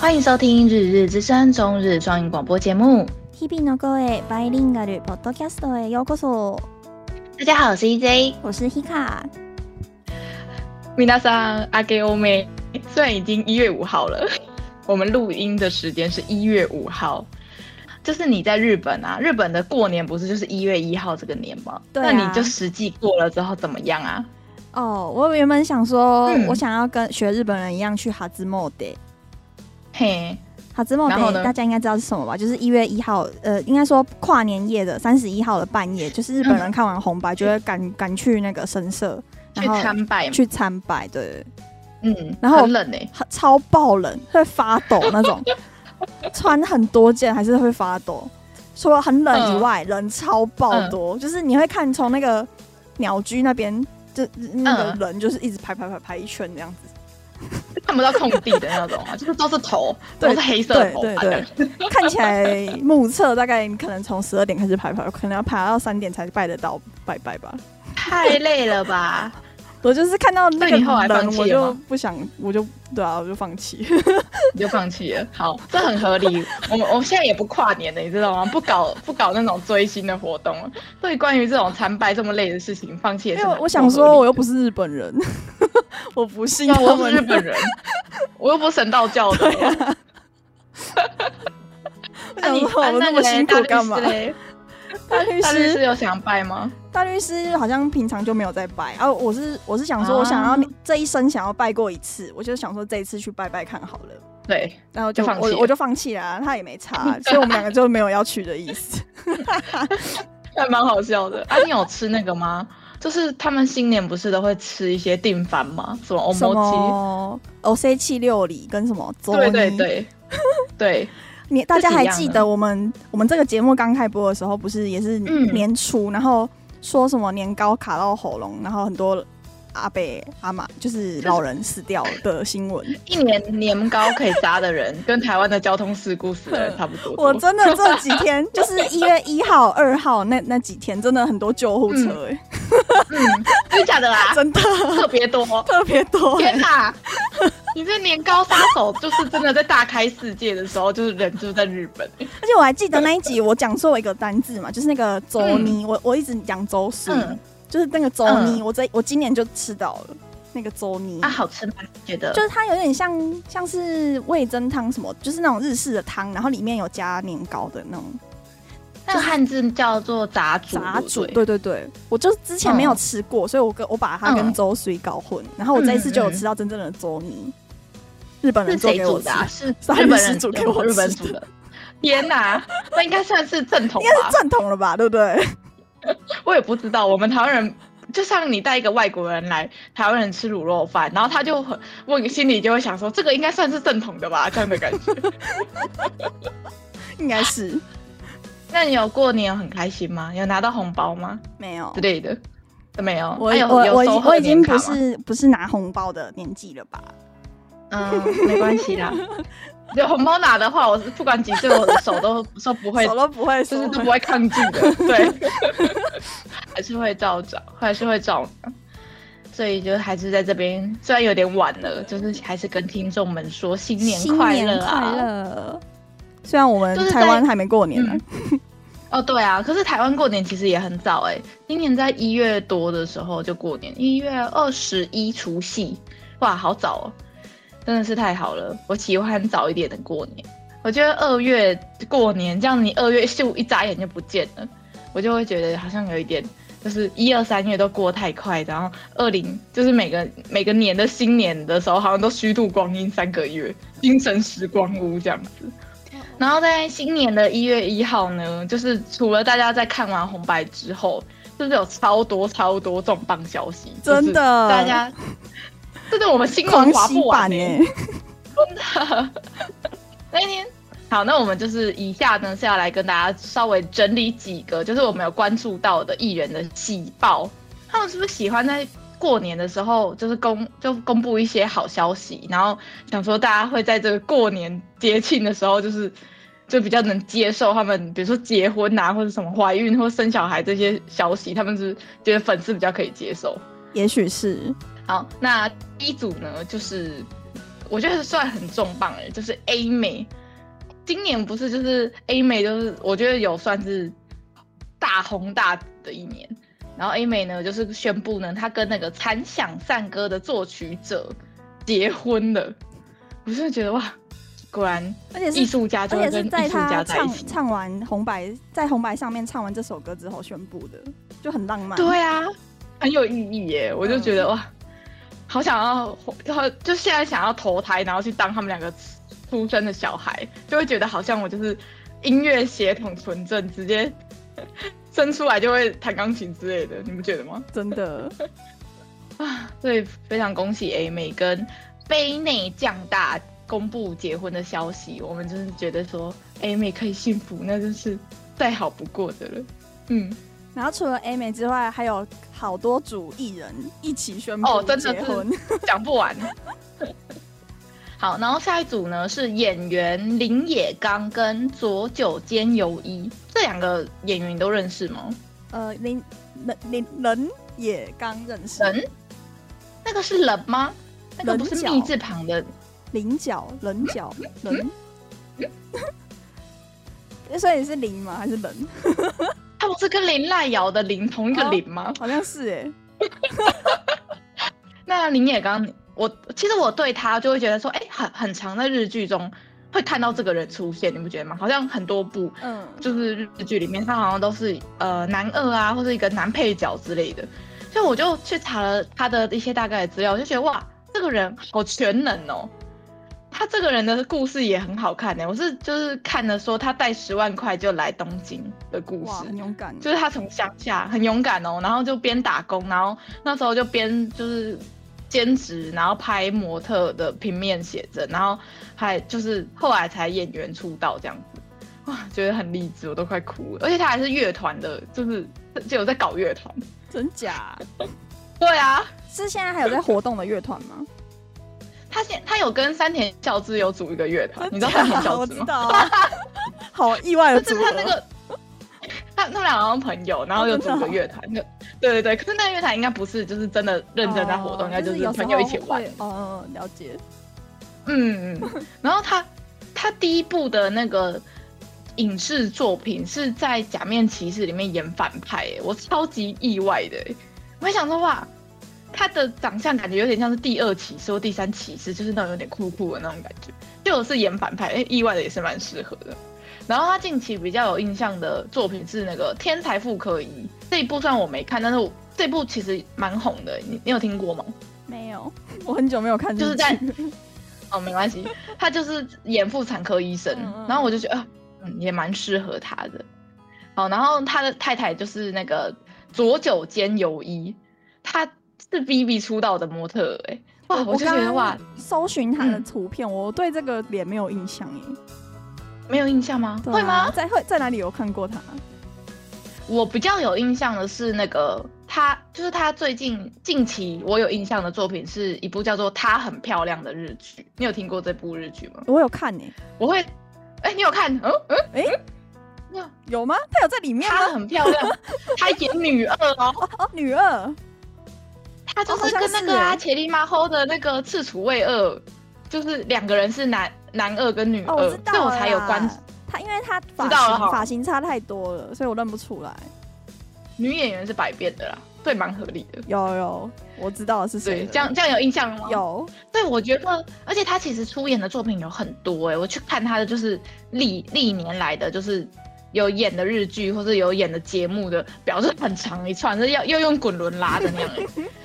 欢迎收听《日日之声》中日双语广播节目。日々の声バイリンガルポッドキャストへようこそ。大家好，我是 EJ，我是 Hika。皆さん、あけおめ。虽然已经一月五号了，我们录音的时间是一月五号。就是你在日本啊，日本的过年不是就是一月一号这个年吗？对、啊。那你就实际过了之后怎么样啊？哦，我原本想说，嗯、我想要跟学日本人一样去哈兹莫德。 嘿，哈兹莫德，大家应该知道是什么吧？就是一月一号，呃，应该说跨年夜的三十一号的半夜，就是日本人看完红白就会赶赶去那个神社去参拜，去参拜，对，嗯，然后很冷呢、欸，超爆冷，会发抖那种。穿很多件还是会发抖，除了很冷以外，嗯、人超爆多，嗯、就是你会看从那个鸟居那边，就那个人就是一直排排排排一圈这样子，看不到空地的那种啊，就是都是头，都是黑色的头发，对对对，看起来目测大概你可能从十二点开始排排，可能要排到三点才拜得到拜拜吧，太累了吧。我就是看到那个人，我就不想，我就对啊，我就放弃，你就放弃了。好，这很合理。我们我们现在也不跨年了，你知道吗？不搞不搞那种追星的活动了。对，关于这种参拜这么累的事情，放弃也是。我想说，我又不是日本人，我不信。我不是日本人，我又不是神道教的。那你我那么辛苦干嘛？大律师有想拜吗？大律师好像平常就没有在拜啊。我是我是想说，我想要这一生想要拜过一次，我就想说这一次去拜拜看好了。对，然后就我我就放弃了，他也没差，所以我们两个就没有要去的意思。还蛮好笑的。啊，你有吃那个吗？就是他们新年不是都会吃一些定番吗？什么什么おせち料理跟什么？对对对对。 你大家还记得我们我们这个节目刚开播的时候，不是也是年初，嗯、然后说什么年糕卡到喉咙，然后很多阿伯阿妈就是老人死掉的新闻。一年年糕可以砸的人，跟台湾的交通事故死的人差不多，多。我真的这几天就是一月一号、二号那那几天，真的很多救护车哎、欸。嗯，真的假的啦？真的特别多，特别多。天哪！你这年糕杀手就是真的在大开世界的时候，就是人就是在日本。而且我还记得那一集，我讲错一个单字嘛，就是那个粥泥，嗯、我我一直讲粥水，嗯、就是那个粥泥，嗯、我这我今年就吃到了那个粥泥。啊，好吃吗？觉得就是它有点像像是味噌汤什么，就是那种日式的汤，然后里面有加年糕的那种。这汉字叫做杂煮，杂煮，对对对，我就之前没有吃过，所以我跟我把它跟粥水搞混，然后我这一次就有吃到真正的粥泥。日本人做给我的，是 日本人煮给我，日本煮的。天哪，那应该算是正统，应该是正统了吧？对不对？我也不知道，我们台湾人就像你带一个外国人来台湾人吃卤肉饭，然后他就很，我心里就会想说，这个应该算是正统的吧？这样的感觉，应该是。那你有过年有很开心吗？有拿到红包吗？没有之类的都没有。我我我我已经不是不是拿红包的年纪了吧？嗯，没关系啦。有红包拿的话，我是不管几岁，我的手都说不会，手都不会，就是都不会抗拒的。对，还是会照找，还是会照拿。所以就还是在这边，虽然有点晚了，就是还是跟听众们说新年快乐啊！虽然我们台湾还没过年呢。哦，对啊，可是台湾过年其实也很早哎，今年在一月多的时候就过年，一月二十一除夕，哇，好早哦。真的是太好了，我喜欢早一点的过年。我觉得二月过年，这样你二月秀一眨眼就不见了，我就会觉得好像有一点，就是一二三月都过太快，然后二零就是每个每个年的新年的时候，好像都虚度光阴三个月，精神时光屋这样子。然后在新年的一月一号呢，就是除了大家在看完红白之后，就是有超多超多重磅消息，真的，大家。这是我们新闻划不完呢，真的。那一天，好，那我们就是以下呢是要来跟大家稍微整理几个，就是我们有关注到的艺人的喜报。他们是不是喜欢在过年的时候，就是公就公布一些好消息，然后想说大家会在这个过年节庆的时候，就是就比较能接受他们，比如说结婚啊，或者什么怀孕或生小孩这些消息，他们是觉得粉丝比较可以接受。也许是。好，那第一组呢，就是我觉得算很重磅哎，就是 A 美，今年不是就是 A 美，就是我觉得有算是大红大紫的一年。然后 A 美呢，就是宣布呢，她跟那个残响散歌的作曲者结婚了。我是觉得哇，果然，而且艺术家就会跟艺术家在一起。唱完红白，在红白上面唱完这首歌之后宣布的，就很浪漫。对啊，很有意义耶！我就觉得、嗯、哇。好想要，好就现在想要投胎，然后去当他们两个出生的小孩，就会觉得好像我就是音乐血统纯正，直接生出来就会弹钢琴之类的，你们觉得吗？真的 啊，所以非常恭喜 A 妹跟杯内将大公布结婚的消息，我们真是觉得说 A 妹可以幸福，那真是再好不过的了。嗯。然后除了 A 美之外，还有好多组艺人一起宣布哦，真的 讲不完。好，然后下一组呢是演员林野刚跟佐久间由衣，这两个演员你都认识吗？呃，林林林人野刚认识。人？那个是人吗？那个不是“密”字旁的菱角，棱角人。所以是林吗？还是人？他不是跟林濑遥的林同一个林吗？哦、好像是哎。那林野刚，我其实我对他就会觉得说，哎、欸，很很常在日剧中会看到这个人出现，你不觉得吗？好像很多部，嗯，就是日剧里面他好像都是呃男二啊，或者一个男配角之类的。所以我就去查了他的一些大概的资料，我就觉得哇，这个人好全能哦。他这个人的故事也很好看呢，我是就是看了说他带十万块就来东京的故事，很勇敢。就是他从乡下很勇敢哦，然后就边打工，然后那时候就边就是兼职，然后拍模特的平面写真，然后还就是后来才演员出道这样子，哇，觉得很励志，我都快哭了。而且他还是乐团的，就是就有在搞乐团，真假？对啊，是现在还有在活动的乐团吗？他现他有跟山田孝之有组一个乐团，你知道山田孝之吗？我知道啊、好意外的组合。他那个，他他们两个好像朋友，然后又组个乐团。对对对，可是那个乐团应该不是就是真的认真在活动，应该就是朋友一起玩。哦，了解。嗯嗯。然后他他第一部的那个影视作品是在《假面骑士》里面演反派，哎，我超级意外的，我还想说哇。他的长相感觉有点像是第二骑士或第三骑士，就是那种有点酷酷的那种感觉。就是演反派，哎、欸，意外的也是蛮适合的。然后他近期比较有印象的作品是那个《天才妇科医》这一部，虽然我没看，但是我这部其实蛮红的。你你有听过吗？没有，我很久没有看。就是在哦，没关系，他就是演妇产科医生，嗯嗯然后我就觉得，嗯，也蛮适合他的。好，然后他的太太就是那个佐久间由衣，他。是 B B 出道的模特哎、欸，哇！我就觉得哇，搜寻他的图片，嗯、我对这个脸没有印象耶。没有印象吗？啊、会吗？在会在哪里有看过他？我比较有印象的是那个他，就是他最近近期我有印象的作品是一部叫做《她很漂亮》的日剧。你有听过这部日剧吗？我有看呢。我会，哎、欸，你有看？嗯嗯，哎、欸，有有吗？他有在里面吗？她很漂亮，她演女二哦，女二。他就是跟那个啊，伽利玛后的那个赤楚卫二，就是两个人是男男二跟女二，所以、哦、我，我才有关他，因为他发型发型差太多了，所以我认不出来。女演员是百变的啦，对，蛮合理的。有有，我知道是谁。这样这样有印象吗？有。对，我觉得，而且他其实出演的作品有很多哎、欸，我去看他的就是历历年来的就是有演的日剧或者有演的节目的表示很长一串，是要要用滚轮拉的那样、欸。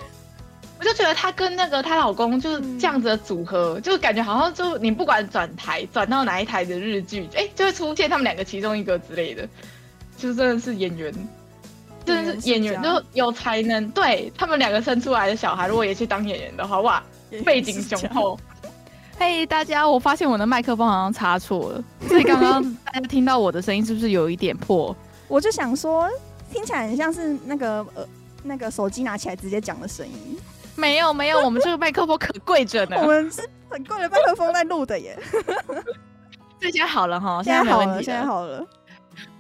我就觉得她跟那个她老公就是这样子的组合，嗯、就感觉好像就你不管转台转到哪一台的日剧，哎、欸，就会出现他们两个其中一个之类的，就真的是演员，真的是演员就有才能。对他们两个生出来的小孩，如果也去当演员的话，哇，背景雄厚。嘿，hey, 大家，我发现我的麦克风好像插错了，所以刚刚大家听到我的声音是不是有一点破？我就想说，听起来很像是那个呃那个手机拿起来直接讲的声音。没有没有，我们这个麦克风可贵着呢。我们是很贵的麦克风在录的耶。这 现在好了哈，现在好了，现在好了。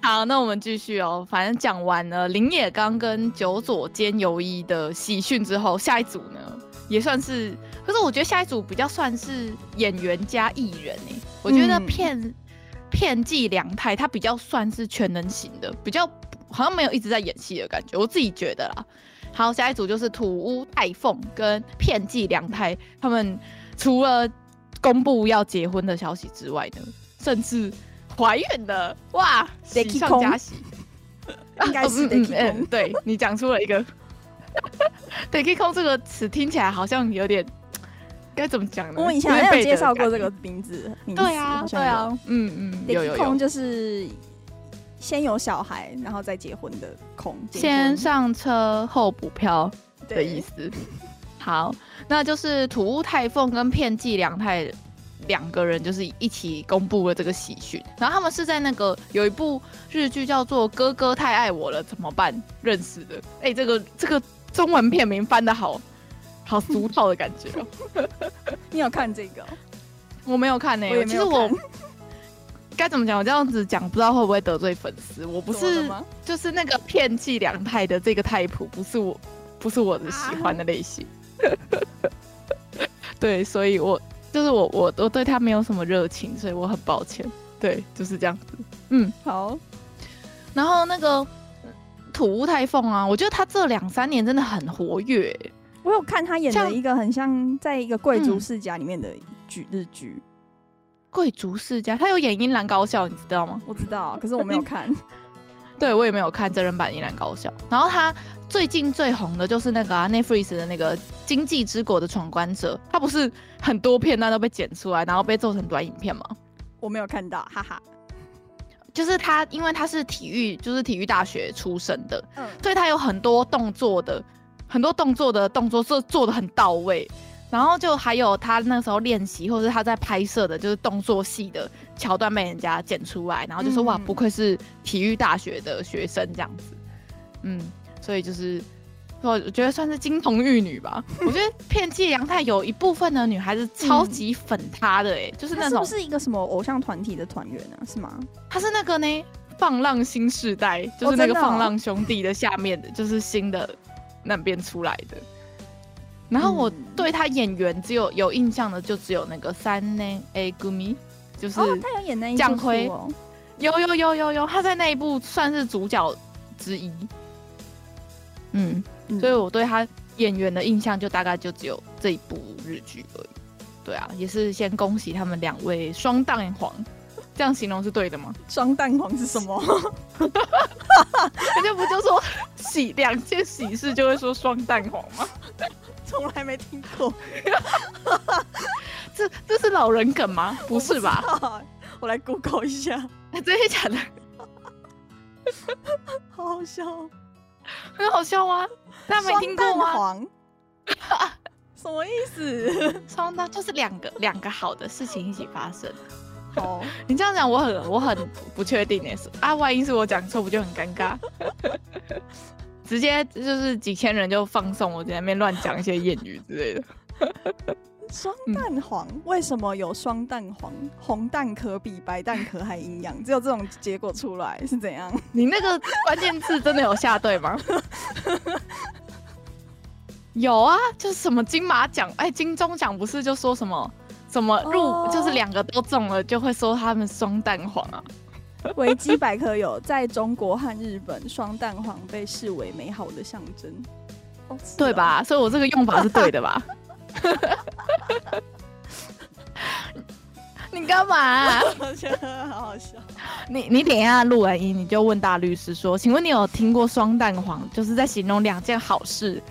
好，那我们继续哦。反正讲完了林野刚跟久佐间由一的喜讯之后，下一组呢也算是可是我觉得下一组比较算是演员加艺人哎、欸，我觉得片片寄凉太他比较算是全能型的，比较好像没有一直在演戏的感觉，我自己觉得啦。好，下一组就是土屋太凤跟片寄凉太，他们除了公布要结婚的消息之外呢，甚至怀孕了，哇，喜上加喜，应该是嗯，嗯，嗯，对，你讲出了一个。对 k 空这个词听起来好像有点该怎么讲呢？我以前好像有介绍过这个名字，对啊，对啊，嗯嗯，有有空就是先有小孩，然后再结婚的空，先上车后补票的意思。好，那就是土屋太凤跟片寄凉太两个人就是一起公布了这个喜讯，然后他们是在那个有一部日剧叫做《哥哥太爱我了怎么办》认识的。哎、欸，这个这个。中文片名翻的好，好俗套的感觉哦、喔。你有看这个？我没有看呢、欸。其实我该怎么讲？我这样子讲，不知道会不会得罪粉丝。我不是，就是那个片寄凉太的这个 type，不是我，不是我的喜欢的类型。啊、对，所以我就是我，我我对他没有什么热情，所以我很抱歉。对，就是这样子。嗯，好。然后那个。土屋太凤啊，我觉得他这两三年真的很活跃。我有看他演的一个很像在一个贵族世家里面的剧日剧。贵族世家，他有演《樱兰高校》，你知道吗？我知道，可是我没有看。对，我也没有看真人版《樱兰高校》。然后他最近最红的就是那个、啊、Netflix 的那个《今际之国的闯关者》，他不是很多片段都被剪出来，然后被做成短影片吗？我没有看到，哈哈。就是他，因为他是体育，就是体育大学出身的，嗯，所以他有很多动作的，很多动作的动作做做的很到位，然后就还有他那时候练习或者是他在拍摄的，就是动作戏的桥段被人家剪出来，然后就说、嗯、哇，不愧是体育大学的学生这样子，嗯，所以就是。我觉得算是金童玉女吧。我觉得片寄凉太有一部分的女孩子超级粉他的哎、欸，就是那种是不是一个什么偶像团体的团员啊？是吗？他是那个呢，放浪新世代，就是那个放浪兄弟的下面的，就是新的那边出来的。然后我对他演员只有有印象的，就只有那个三年 A 组米，就是哦，她有演那一部蔷薇哦，有有有有有，他在那一部算是主角之一。嗯。所以我对他演员的印象就大概就只有这一部日剧而已。对啊，也是先恭喜他们两位双蛋黄，这样形容是对的吗？双蛋黄是什么？人家不就说喜两件喜事就会说双蛋黄吗？从来没听过。这这是老人梗吗？不是吧？我，我来 Google 一下。真的假的？好好笑。很好笑啊！大家没听过吗？黄 什么意思？双蛋就是两个两个好的事情一起发生。哦，你这样讲我很我很不确定诶，是啊，万一是我讲错，不就很尴尬？直接就是几千人就放送我在那边乱讲一些谚语之类的。双蛋黄、嗯、为什么有双蛋黄？红蛋壳比白蛋壳还营养，只有这种结果出来是怎样？你那个关键字真的有下对吗？有啊，就是什么金马奖，哎，金钟奖不是就说什么什么入，哦、就是两个都中了，就会说他们双蛋黄啊。维基百科有，在中国和日本，双蛋黄被视为美好的象征，哦、对吧？所以我这个用法是对的吧？你干嘛、啊？我觉得好好笑。你你等一下录完音，你就问大律师说：“请问你有听过双蛋黄，就是在形容两件好事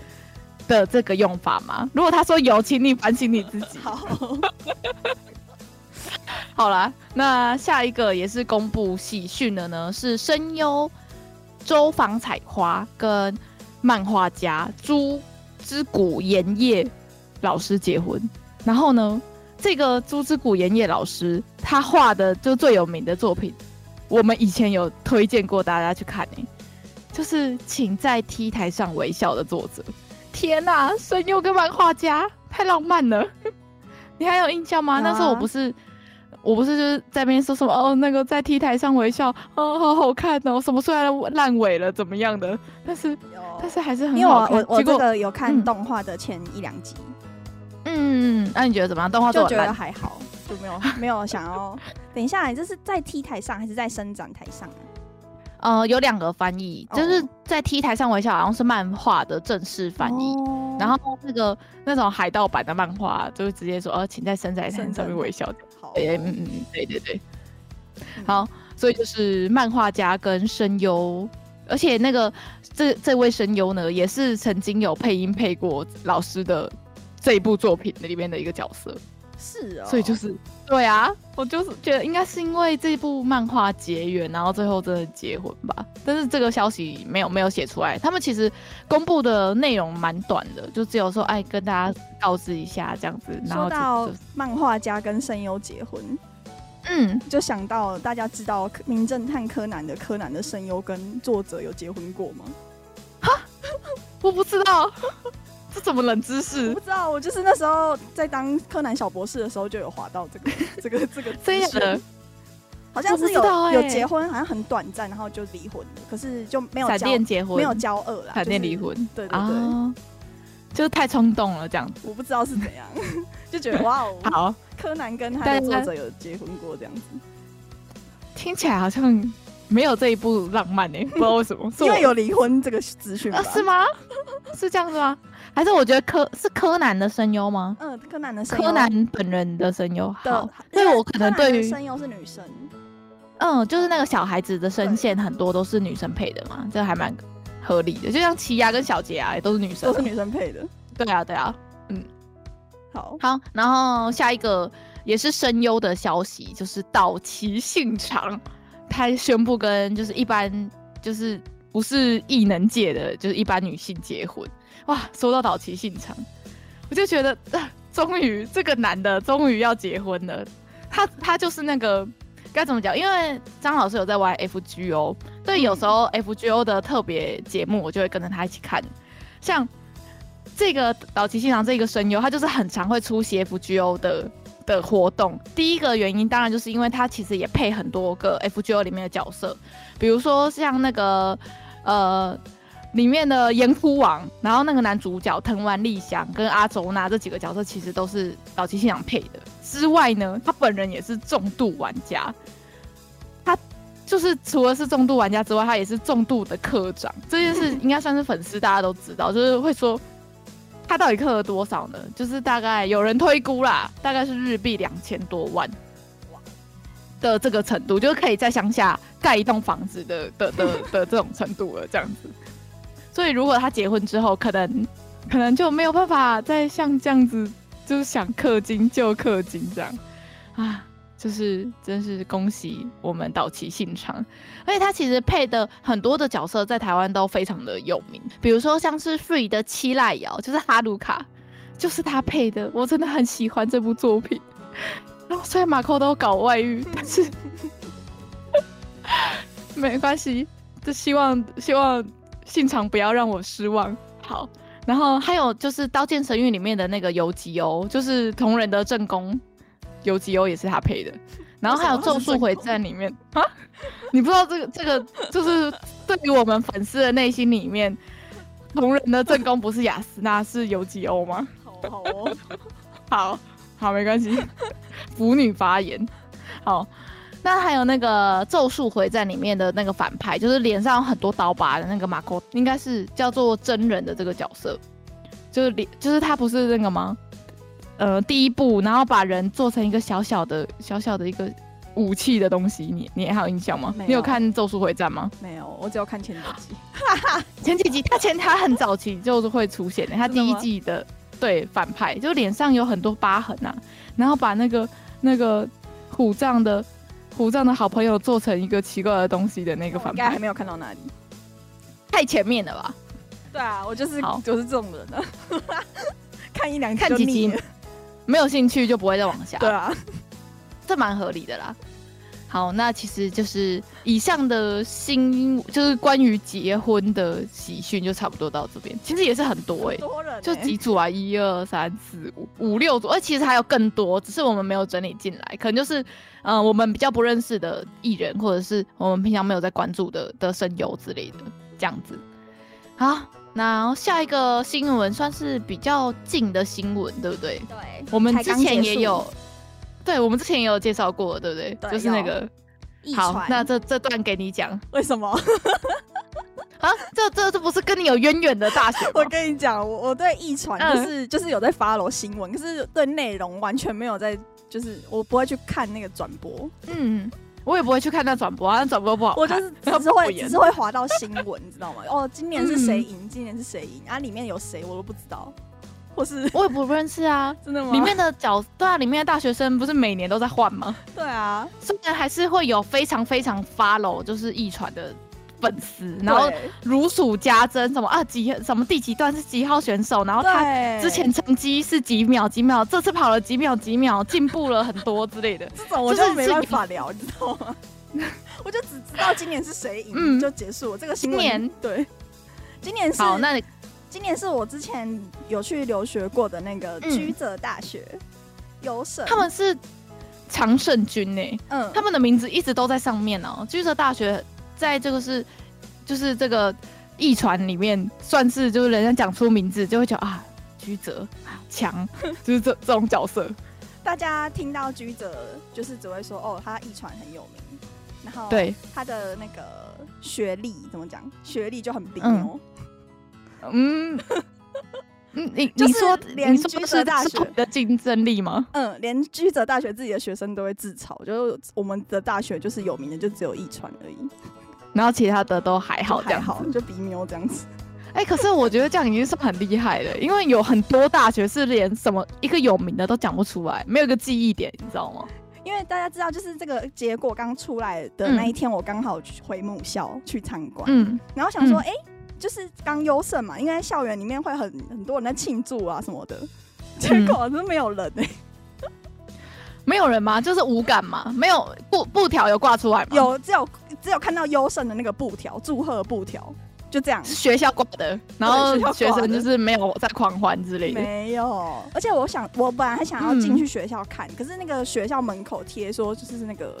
的这个用法吗？”如果他说有，请你反省你自己。好，好啦，那下一个也是公布喜讯的呢，是声优周防彩花跟漫画家朱之谷研叶。老师结婚，然后呢，这个朱之谷研叶老师他画的就最有名的作品，我们以前有推荐过大家去看诶，就是请在 T 台上微笑的作者。天呐，声优跟漫画家太浪漫了，你还有印象吗？啊、那时候我不是，我不是就是在那边说什么哦，那个在 T 台上微笑，哦，好好看哦，什么虽然烂尾了怎么样的，但是但是还是很好看。因为我我，我这个有看动画的前一两集。嗯嗯，那你觉得怎么样？动画就觉得还好，就没有没有想要。等一下，你这是在 T 台上还是在伸展台上？呃，有两个翻译，就是在 T 台上微笑，好像是漫画的正式翻译。哦、然后那个那种海盗版的漫画，就直接说，呃，请在伸展台上面微笑。好，嗯嗯嗯，对对对。嗯、好，所以就是漫画家跟声优，而且那个这这位声优呢，也是曾经有配音配过老师的这一部作品的里面的一个角色。是哦，所以就是对啊，我就是觉得应该是因为这部漫画结缘，然后最后真的结婚吧。但是这个消息没有没有写出来，他们其实公布的内容蛮短的，就只有说哎跟大家告知一下这样子。然后说到漫画家跟声优结婚，嗯，就想到大家知道《名侦探柯南》的柯南的声优跟作者有结婚过吗？哈，我不知道。这怎么冷知识？我不知道，我就是那时候在当柯南小博士的时候就有滑到这个 这个这个这样的，好像是有、欸、有结婚，好像很短暂，然后就离婚了，可是就没有交结婚，没有交恶了，闪电离婚，就是、对对对，啊、就是太冲动了这样子，我不知道是怎样，就觉得哇哦，好，柯南跟他的作者有结婚过这样子，听起来好像。没有这一部浪漫呢、欸，不知道为什么，因为有离婚这个资讯、啊、是吗？是这样子吗？还是我觉得柯是柯南的声优吗？嗯，柯南的声优，柯南本人的声优。好，所以我可能对于声优是女生。嗯，就是那个小孩子的声线很多都是女生配的嘛，这还蛮合理的。就像奇犽跟小杰啊，也都是女生，都是女生配的。对啊，对啊，嗯，好好。然后下一个也是声优的消息，就是岛崎信长。他宣布跟就是一般就是不是异能界的，就是一般女性结婚。哇，说到岛崎信长，我就觉得，啊、终于这个男的终于要结婚了。他他就是那个该怎么讲？因为张老师有在玩 FGO，所以有时候 FGO 的特别节目，我就会跟着他一起看。像这个岛崎信长这个声优，他就是很常会出席 FGO 的。的活动，第一个原因当然就是因为他其实也配很多个 FGO 里面的角色，比如说像那个呃里面的岩窟王，然后那个男主角藤丸丽香跟阿周那这几个角色其实都是早期信长配的。之外呢，他本人也是重度玩家，他就是除了是重度玩家之外，他也是重度的课长。这件事应该算是粉丝大家都知道，就是会说。他到底氪了多少呢？就是大概有人推估啦，大概是日币两千多万的这个程度，就是可以在乡下盖一栋房子的的的的，的这种程度了，这样子。所以如果他结婚之后，可能可能就没有办法再像这样子，就是想氪金就氪金这样啊。就是真是恭喜我们岛崎信长，而且他其实配的很多的角色在台湾都非常的有名，比如说像是 Free 的七濑遥，就是哈鲁卡，就是他配的，我真的很喜欢这部作品。然后虽然马扣都搞外遇，但是 没关系，就希望希望信长不要让我失望。好，然后还有就是《刀剑神域》里面的那个游击哦，就是同人的正宫。游击欧也是他配的，然后还有《咒术回战》里面。啊，你不知道这个这个就是对于我们粉丝的内心里面，同人的正宫不是雅斯娜是游击欧吗？好好哦，好好没关系，腐女发言。好，那还有那个《咒术回战》里面的那个反派，就是脸上有很多刀疤的那个马可，应该是叫做真人的这个角色，就是脸，就是他不是那个吗？呃，第一步，然后把人做成一个小小的、小小的一个武器的东西，你你还有印象吗？有你有看《咒术回战》吗？没有，我只有看前几集。前几集他前他很早期就是会出现的，他第一季的对反派，就脸上有很多疤痕啊，然后把那个那个虎杖的虎杖的好朋友做成一个奇怪的东西的那个反派，应该还没有看到那里，太前面了吧？对啊，我就是好就是这种人呢，看一两集看几集。没有兴趣就不会再往下。对啊，这蛮合理的啦。好，那其实就是以上的新，就是关于结婚的喜讯，就差不多到这边。其实也是很多哎、就几组啊，一二三四五五六组，而其实还有更多，只是我们没有整理进来。可能就是，嗯、呃，我们比较不认识的艺人，或者是我们平常没有在关注的的声优之类的这样子。好，那下一个新闻算是比较近的新闻，对不对？对，我们之前也有，对，我们之前也有介绍过，对不对？对就是那个。好，那这这段给你讲，为什么？啊，这这这不是跟你有渊源的大学？我跟你讲，我我对一传就是、嗯、就是有在 follow 新闻，可是对内容完全没有在，就是我不会去看那个转播。嗯。我也不会去看那转播啊，那转播不好看。我就是只是会只是会滑到新闻，你知道吗？哦，今年是谁赢？嗯、今年是谁赢？啊，里面有谁我都不知道，或是我也不认识啊，真的吗？里面的角对啊，里面的大学生不是每年都在换吗？对啊，虽然还是会有非常非常 follow 就是一传的。粉丝，然后如数家珍，什么啊几什么第几段是几号选手，然后他之前成绩是几秒几秒，这次跑了几秒几秒，进步了很多之类的。这种我就没办法聊，你知道吗？我就只知道今年是谁赢，嗯，就结束了这个新年。对，今年是好，那你今年是我之前有去留学过的那个居泽大学优胜，他们是常胜军呢，嗯，他们的名字一直都在上面哦，居泽大学。在这个是，就是这个一传里面，算是就是人家讲出名字就会觉得啊，居泽强，就是这这种角色。大家听到居泽，就是只会说哦，他一传很有名，然后对他的那个学历怎么讲？学历就很低哦。嗯，嗯，你就是你说连居泽大学的竞争力吗？嗯，连居泽大学自己的学生都会自嘲，就是我们的大学就是有名的就只有一传而已。然后其他的都还好，这样好，就鼻牛这样子。哎、欸，可是我觉得这样已经是很厉害了，因为有很多大学是连什么一个有名的都讲不出来，没有一个记忆点，你知道吗？因为大家知道，就是这个结果刚出来的那一天，我刚好回母校去参观，嗯，然后想说，哎、嗯欸，就是刚优胜嘛，应该校园里面会很很多人在庆祝啊什么的，结果真没有人哎、欸。没有人吗？就是无感嘛，没有布布条有挂出来吗？有，只有只有看到优胜的那个布条，祝贺布条，就这样。是学校挂的，然后学生就是没有在狂欢之类的。没有，而且我想，我本来还想要进去学校看，嗯、可是那个学校门口贴说，就是那个，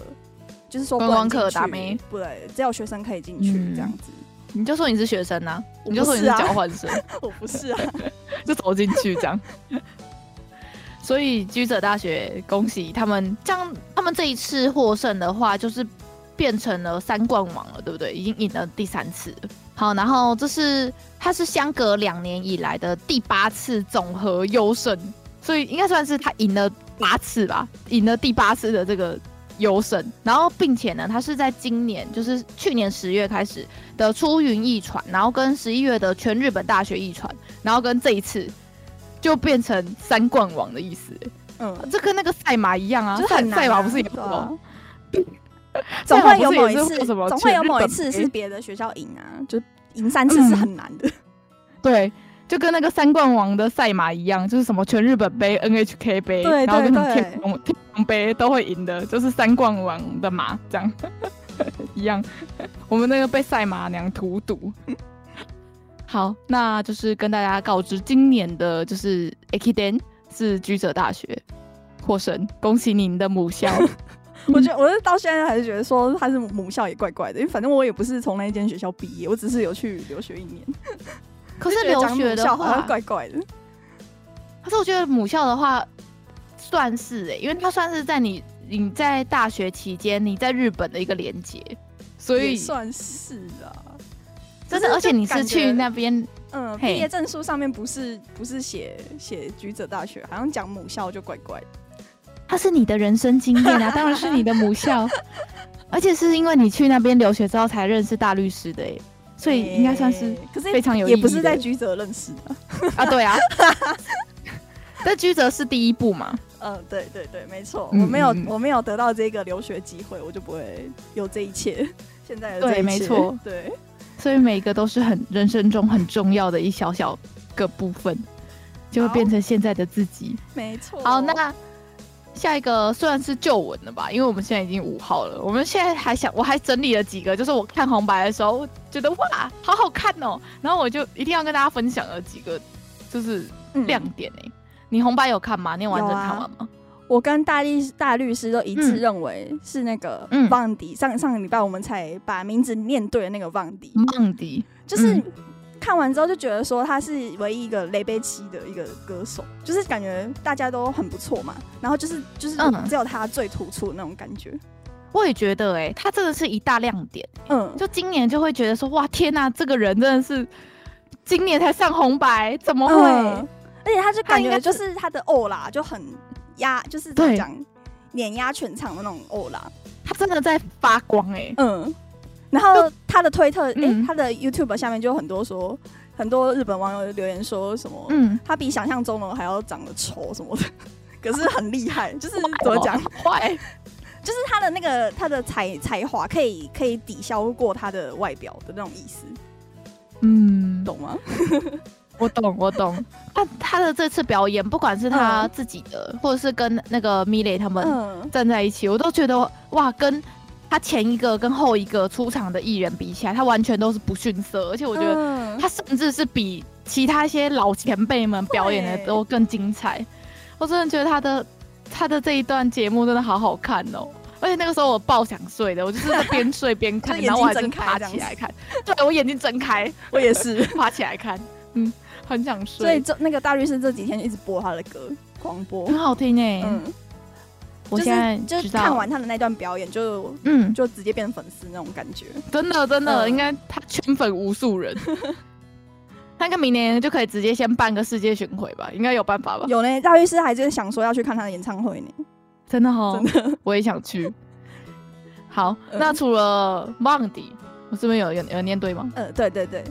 就是说观光客打没？不对，只有学生可以进去、嗯、这样子。你就说你是学生呐、啊，你就说你是交换生，我不是啊，就走进去这样。所以居者大学恭喜他们，这样他们这一次获胜的话，就是变成了三冠王了，对不对？已经赢了第三次了。好，然后这是他是相隔两年以来的第八次总和优胜，所以应该算是他赢了八次吧，赢了第八次的这个优胜。然后并且呢，他是在今年，就是去年十月开始的出云一传，然后跟十一月的全日本大学一传，然后跟这一次。就变成三冠王的意思，嗯，这跟那个赛马一样啊，赛赛马不是也？总会有某一次，总会有某一次是别的学校赢啊，就赢三次是很难的。对，就跟那个三冠王的赛马一样，就是什么全日本杯、NHK 杯，然后跟天皇天皇杯都会赢的，就是三冠王的马这样 一样。我们那个被赛马娘荼毒。好，那就是跟大家告知，今年的就是 Akiden 是居者大学获胜，恭喜您的母校。我觉得，我是到现在还是觉得说他是母校也怪怪的，因为反正我也不是从那一间学校毕业，我只是有去留学一年。可是留学的话好像怪怪的。可是我觉得母校的话算是哎、欸，因为它算是在你你在大学期间你在日本的一个连接，所以算是啊。真的，而且你是去那边，嗯，毕业证书上面不是不是写写居泽大学，好像讲母校就怪怪的。它是你的人生经验啊，当然是你的母校，而且是因为你去那边留学之后才认识大律师的哎，所以应该算是非常有意义。也不是在居泽认识的啊，对啊，但居泽是第一步嘛。嗯，对对对，没错，我没有我没有得到这个留学机会，我就不会有这一切。现在的这一切，对，没错，对。所以每个都是很人生中很重要的一小小个部分，就会变成现在的自己。没错。好，那下一个算是旧闻了吧？因为我们现在已经五号了，我们现在还想，我还整理了几个，就是我看红白的时候觉得哇，好好看哦，然后我就一定要跟大家分享了几个，就是亮点哎、欸。嗯、你红白有看吗？你有完整看完吗？我跟大律大律师都一致认为是那个旺迪。上上个礼拜我们才把名字念对的那个旺迪。旺迪就是看完之后就觉得说他是唯一一个雷贝奇的一个歌手，就是感觉大家都很不错嘛，然后就是就是只有他最突出的那种感觉。嗯、我也觉得、欸，哎，他真的是一大亮点。嗯，就今年就会觉得说，哇，天呐、啊，这个人真的是今年才上红白，怎么会？嗯、而且他就感觉就是他的欧啦就很压，就是怎么讲，碾压全场的那种欧啦，他真的在发光、欸，哎，嗯。然后他的推特，哎、嗯。欸，他的 YouTube 下面就有很多说，很多日本网友留言说什么，嗯，他比想象中的还要长得丑什么的，可是很厉害，就是怎么讲，坏，就是他的那个他的才才华可以可以抵消过他的外表的那种意思，嗯，懂吗？我懂，我懂。他他的这次表演，不管是他自己的，嗯、或者是跟那个 Milet 他们站在一起，嗯、我都觉得哇，跟。他前一个跟后一个出场的艺人比起来，他完全都是不逊色，而且我觉得他甚至是比其他一些老前辈们表演的都更精彩。我真的觉得他的他的这一段节目真的好好看哦，而且那个时候我爆想睡的，我就是在边睡边看，然后我还是爬起来看，对，我眼睛睁开，我也是。爬起来看，嗯，很想睡。所以这那个大律师这几天一直播他的歌，狂播，很好听哎。嗯我现在就是看完他的那段表演，就嗯，就直接变粉丝那种感觉。真的，真的，应该他圈粉无数人。他应该明年就可以直接先办个世界巡回吧？应该有办法吧？有呢，大律师还是想说要去看他的演唱会呢。真的哈，真的，我也想去。好，那除了 Vaundy，我这边有有有念对吗？嗯，对对对。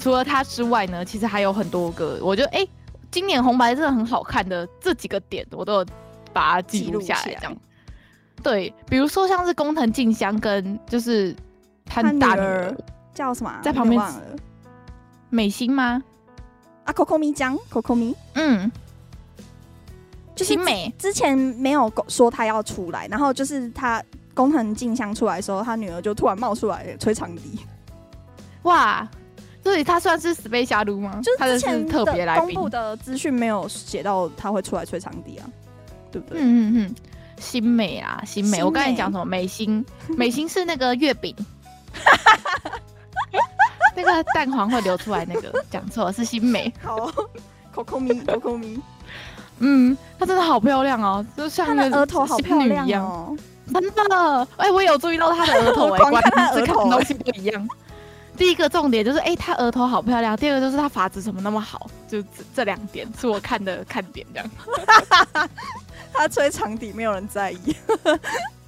除了他之外呢，其实还有很多个，我觉得哎，今年红白真的很好看的这几个点，我都有。把它记录下来，这样。对，比如说像是工藤静香跟就是他大女儿叫什么，在旁边美心吗？啊，Kokomi 江，Kokomi，嗯，就是美。之前没有说他要出来，然后就是他工藤静香出来的时候，他女儿就突然冒出来吹长笛。哇，所以他算是 special 吗？就是之前特别来公布的资讯没有写到他会出来吹长笛啊。对不对？嗯嗯嗯，新美啊，新美，我刚才讲什么？美心，美心是那个月饼，那个蛋黄会流出来，那个讲错了，是新美。好，Coco 咪，Coco 咪，嗯，她真的好漂亮哦，就像她的额头好漂亮哦，真的。哎、欸，我有注意到她的额头、欸，哎，看她额头东西不一样。第一个重点就是，哎、欸，她额头好漂亮。第二个就是她发质怎么那么好，就这这两点是我看的看点，这样。他吹长笛，没有人在意。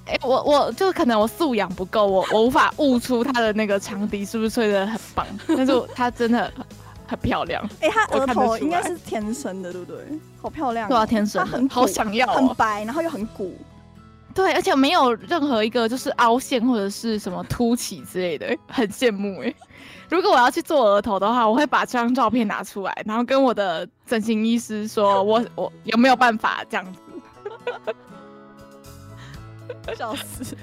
哎、欸，我我就可能我素养不够，我我无法悟出他的那个长笛是不是吹的很棒。但是他真的很，很漂亮。哎、欸，他额头应该是天生的，对不对？好漂亮、喔，对啊，天生的，很好想要、喔，很白，然后又很鼓。对，而且没有任何一个就是凹陷或者是什么凸起之类的，很羡慕哎、欸。如果我要去做额头的话，我会把这张照片拿出来，然后跟我的整形医师说我我有没有办法这样子。笑死！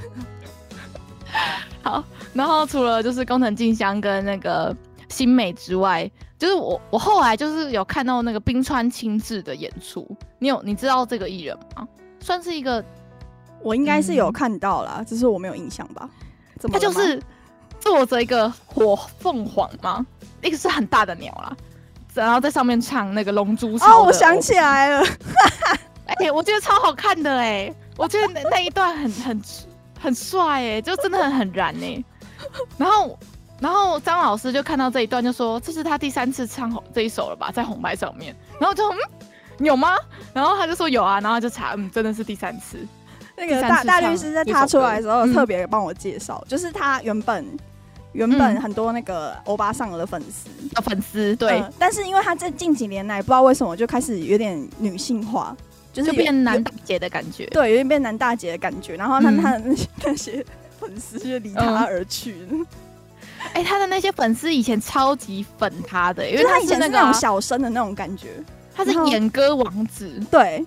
好，然后除了就是工藤静香跟那个新美之外，就是我我后来就是有看到那个冰川清志的演出，你有你知道这个艺人吗？算是一个，我应该是有看到啦，嗯、只是我没有印象吧？他就是坐着一个火凤凰吗？一个是很大的鸟啦，然后在上面唱那个龙珠。哦，我想起来了。哎、欸，我觉得超好看的哎、欸，我觉得那那一段很很很帅哎、欸，就真的很很燃哎、欸。然后然后张老师就看到这一段就说，这是他第三次唱这一首了吧，在红白上面。然后就嗯，有吗？然后他就说有啊，然后就查，嗯，真的是第三次。那个大大律师在他出来的时候特别帮我介绍，嗯、就是他原本原本很多那个欧巴上的粉丝的粉丝对、呃，但是因为他这近几年来不知道为什么就开始有点女性化。就是变男大姐的感觉，对，有点变男大姐的感觉。然后他他的那些、嗯、那些粉丝就离他而去。哎、嗯欸，他的那些粉丝以前超级粉他的，因为他以前是那种小生的那种感觉，他是演歌王子。对，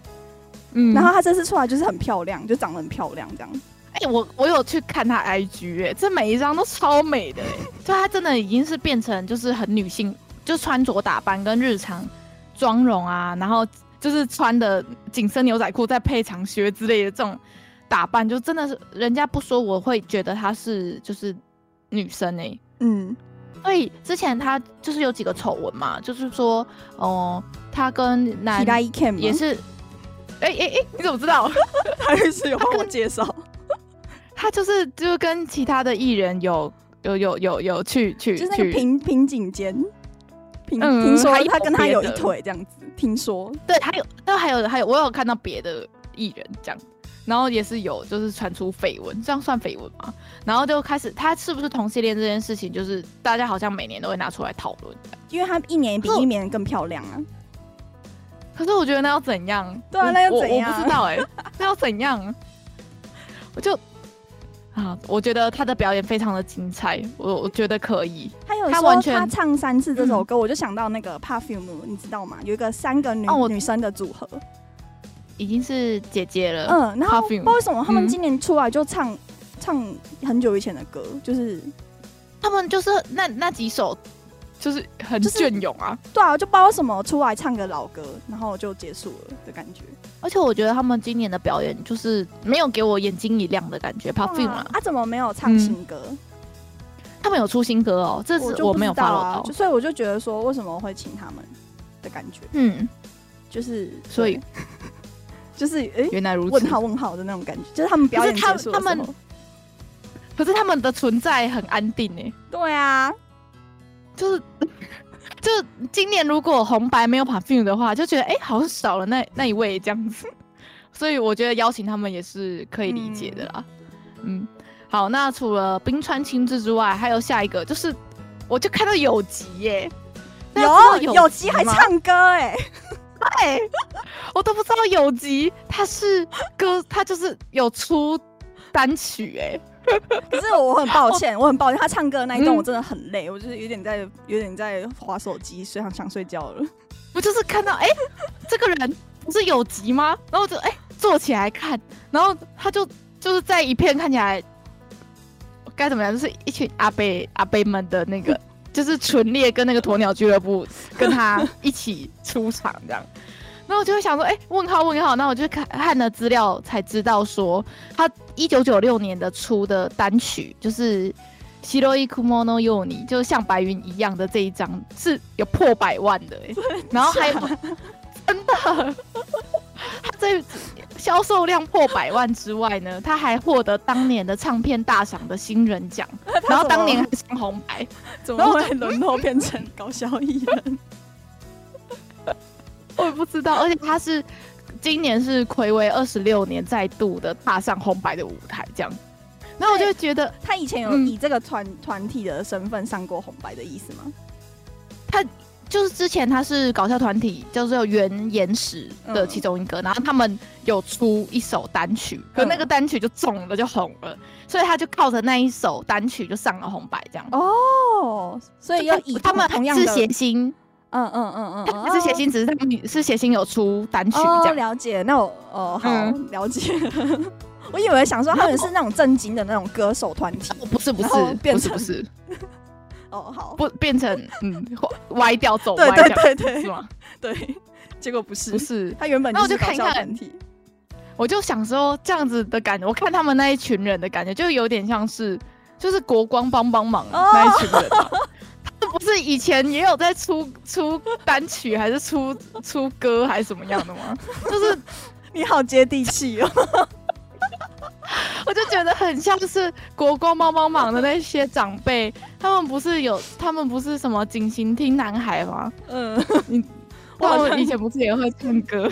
嗯。然后他这次出来就是很漂亮，就长得很漂亮这样。哎、欸，我我有去看他 IG，哎、欸，这每一张都超美的、欸，就他真的已经是变成就是很女性，就穿着打扮跟日常妆容啊，然后。就是穿的紧身牛仔裤，再配长靴之类的这种打扮，就真的是人家不说我会觉得她是就是女生哎、欸，嗯，所以之前他就是有几个丑闻嘛，就是说，哦、呃，他跟男也是，哎哎哎，你怎么知道？他也是有帮我介绍？他就是就跟其他的艺人有有有有有去去，就是那个平平井坚，听听说他跟他有一腿这样子，听说对，还有，那还有还有，我有看到别的艺人这样。然后也是有，就是传出绯闻，这样算绯闻吗？然后就开始，他是不是同性恋这件事情，就是大家好像每年都会拿出来讨论，因为他一年比一年更漂亮啊。可是我觉得那要怎样？对啊，那要怎样？我，我不知道哎、欸，那要怎样？我就啊，我觉得他的表演非常的精彩，我我觉得可以。他有说他，他唱三次这首歌，嗯、我就想到那个 Perfume，你知道吗？有一个三个女、哦、女生的组合。已经是姐姐了，嗯，然后不知道为什么他们今年出来就唱、嗯、唱很久以前的歌，就是他们就是那那几首就是很隽永啊，就是、对啊，就不知道为什么出来唱个老歌，然后就结束了的感觉。而且我觉得他们今年的表演就是没有给我眼睛一亮的感觉。Perfume 啊，他、啊、怎么没有唱新歌、嗯？他们有出新歌哦，这是我没有 follow 到，所以我就觉得说为什么会请他们的感觉，嗯，就是所以。就是哎，原来如此，问号问号的那种感觉，就是他们表演结束的时候，他们，可是他们的存在很安定哎。对啊，就是，就今年如果红白没有 Perfume 的话，就觉得哎、欸，好像少了那那一位这样子。所以我觉得邀请他们也是可以理解的啦。嗯，嗯好，那除了冰川清志之外，还有下一个就是，我就看到有吉耶，有有吉还唱歌哎。对，我都不知道有吉他是歌，他就是有出单曲哎。可是我很抱歉，我很抱歉，他唱歌的那一段我真的很累，嗯、我就是有点在有点在划手机，所以想想睡觉了。我就是看到哎、欸，这个人不是有急吗？然后我就哎、欸、坐起来看，然后他就就是在一片看起来该怎么样，就是一群阿贝阿贝们的那个。就是纯烈跟那个鸵鸟俱乐部跟他一起出场这样，然后我就会想说，哎、欸，问号问号，那我就看看了资料才知道说，他一九九六年的出的单曲就是《白い云のように》，就是像白云一样的这一张是有破百万的哎、欸，然后还有真的，他这。销售量破百万之外呢，他还获得当年的唱片大赏的新人奖，然后当年还上红白，怎么会沦落变成搞笑艺人？ 我也不知道，而且他是今年是暌违二十六年再度的踏上红白的舞台，这样，那我就觉得他以前有以这个团团体的身份上过红白的意思吗？他。就是之前他是搞笑团体，叫做原岩石的其中一个，嗯、然后他们有出一首单曲，嗯、可那个单曲就中了，就红了，所以他就靠着那一首单曲就上了红白，这样。哦，所以要以他们同样是谐星，嗯嗯嗯嗯，他 是谐星，只是他们是谐星有出单曲这样。哦、了解，那我哦好、嗯、了解。我以为想说他们是那种正经的那种歌手团体，不是不是不是不是。哦，好，不变成嗯歪掉走歪，对对对对，是吗？对，结果不是，不是，他原本就是搞笑团体。我就想说这样子的感觉，我看他们那一群人的感觉，就有点像是就是国光帮帮忙那一群人，不是以前也有在出出单曲，还是出出歌，还是什么样的吗？就是你好接地气哦。我就觉得很像就是国光帮帮忙的那些长辈，他们不是有，他们不是什么警行厅男孩吗？嗯，你，他们以前不是也会唱歌？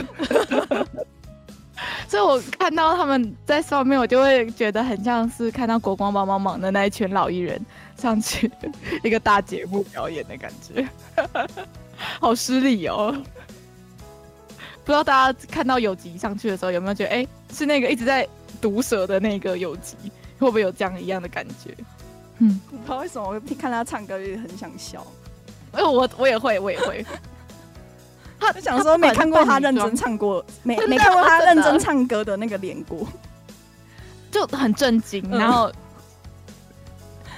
所以我看到他们在上面，我就会觉得很像是看到国光帮帮忙的那一群老艺人上去 一个大节目表演的感觉，好失礼哦。不知道大家看到有吉上去的时候，有没有觉得，哎、欸，是那个一直在。毒舌的那个有吉会不会有这样一样的感觉？嗯，不知道为什么我看他唱歌就很想笑。哎，我我也会，我也会。他就想说 没看过他认真唱过，没没看过他认真唱歌的那个脸过，就很震惊。然后，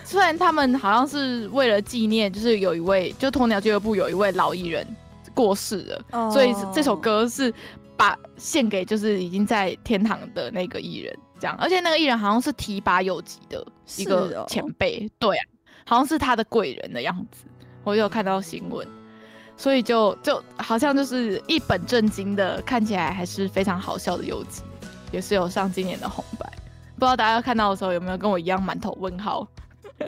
虽然他们好像是为了纪念，就是有一位就鸵鸟俱乐部有一位老艺人过世了，所以这首歌是。把献给就是已经在天堂的那个艺人，这样，而且那个艺人好像是提拔有级的一个前辈，哦、对啊，好像是他的贵人的样子，我有看到新闻，所以就就好像就是一本正经的，看起来还是非常好笑的游记，也是有上今年的红白，不知道大家看到的时候有没有跟我一样满头问号？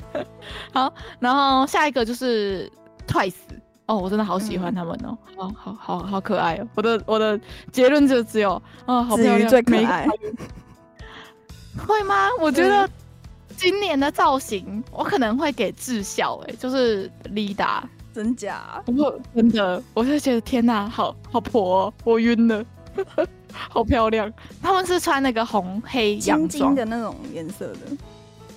好，然后下一个就是 Twice。哦，我真的好喜欢他们哦，好好好好可爱哦！我的我的结论就只有，哦，好漂亮，最可爱。会吗？我觉得今年的造型，我可能会给智孝，哎，就是 Lida，真假？不，真的，我就觉得天哪，好好婆哦，我晕了，好漂亮。他们是穿那个红黑洋装的那种颜色的，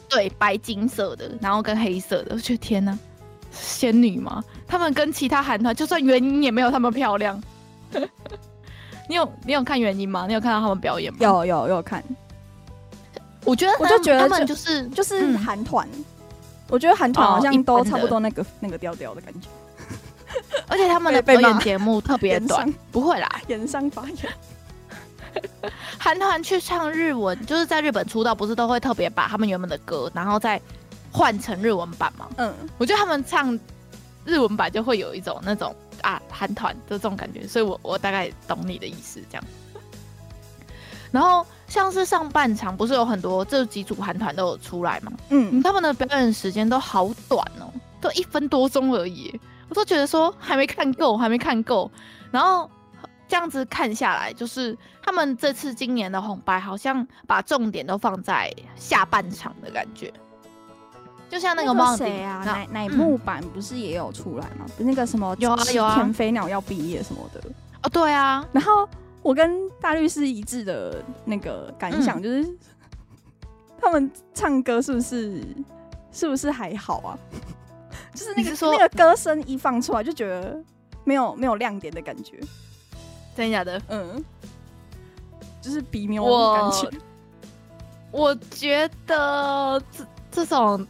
对，白金色的，然后跟黑色的，我觉得天哪。仙女吗？他们跟其他韩团，就算原音也没有他们漂亮。你有你有看原音吗？你有看到他们表演吗？有有有看。我觉得我就觉得他们就是就是韩团，我觉得韩团好像都差不多那个那个调调的感觉。而且他们的表演节目特别短，不会啦，演上发言。韩团去唱日文，就是在日本出道，不是都会特别把他们原本的歌，然后再。换成日文版吗？嗯，我觉得他们唱日文版就会有一种那种啊韩团的这种感觉，所以我我大概懂你的意思这样。然后像是上半场不是有很多这几组韩团都有出来嘛？嗯，他们的表演时间都好短哦，都一分多钟而已，我都觉得说还没看够，还没看够。然后这样子看下来，就是他们这次今年的红白好像把重点都放在下半场的感觉。就像那个谁啊，奶奶木板不是也有出来吗？那个什么有啊有啊，田飞鸟要毕业什么的哦，对啊。然后我跟大律师一致的那个感想就是，嗯、他们唱歌是不是是不是还好啊？就是那个是那个歌声一放出来就觉得没有没有亮点的感觉，真的假的？嗯，就是比没有感觉。我觉得这这种。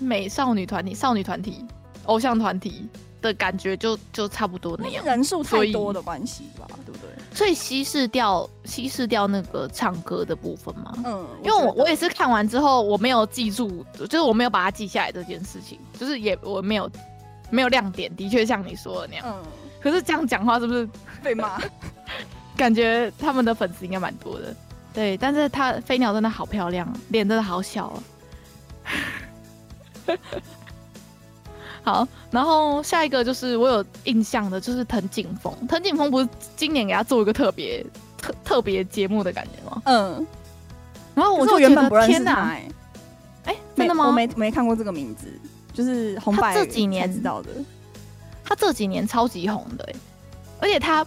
美少女团体、少女团体、偶像团体的感觉就就差不多那样，人数太多的关系吧，对不对？所以稀释掉稀释掉那个唱歌的部分嘛。嗯，因为我我也是看完之后我没有记住，就是我没有把它记下来这件事情，就是也我没有没有亮点，的确像你说的那样。嗯，可是这样讲话是不是被骂？感觉他们的粉丝应该蛮多的。对，但是他飞鸟真的好漂亮，脸真的好小啊。好，然后下一个就是我有印象的，就是藤井峰。藤井峰不是今年给他做一个特别特特别节目的感觉吗？嗯。然后我就原本不认识他，哎、欸，真的吗？我没没看过这个名字，就是红白这几年知道的。他这几年超级红的，而且他。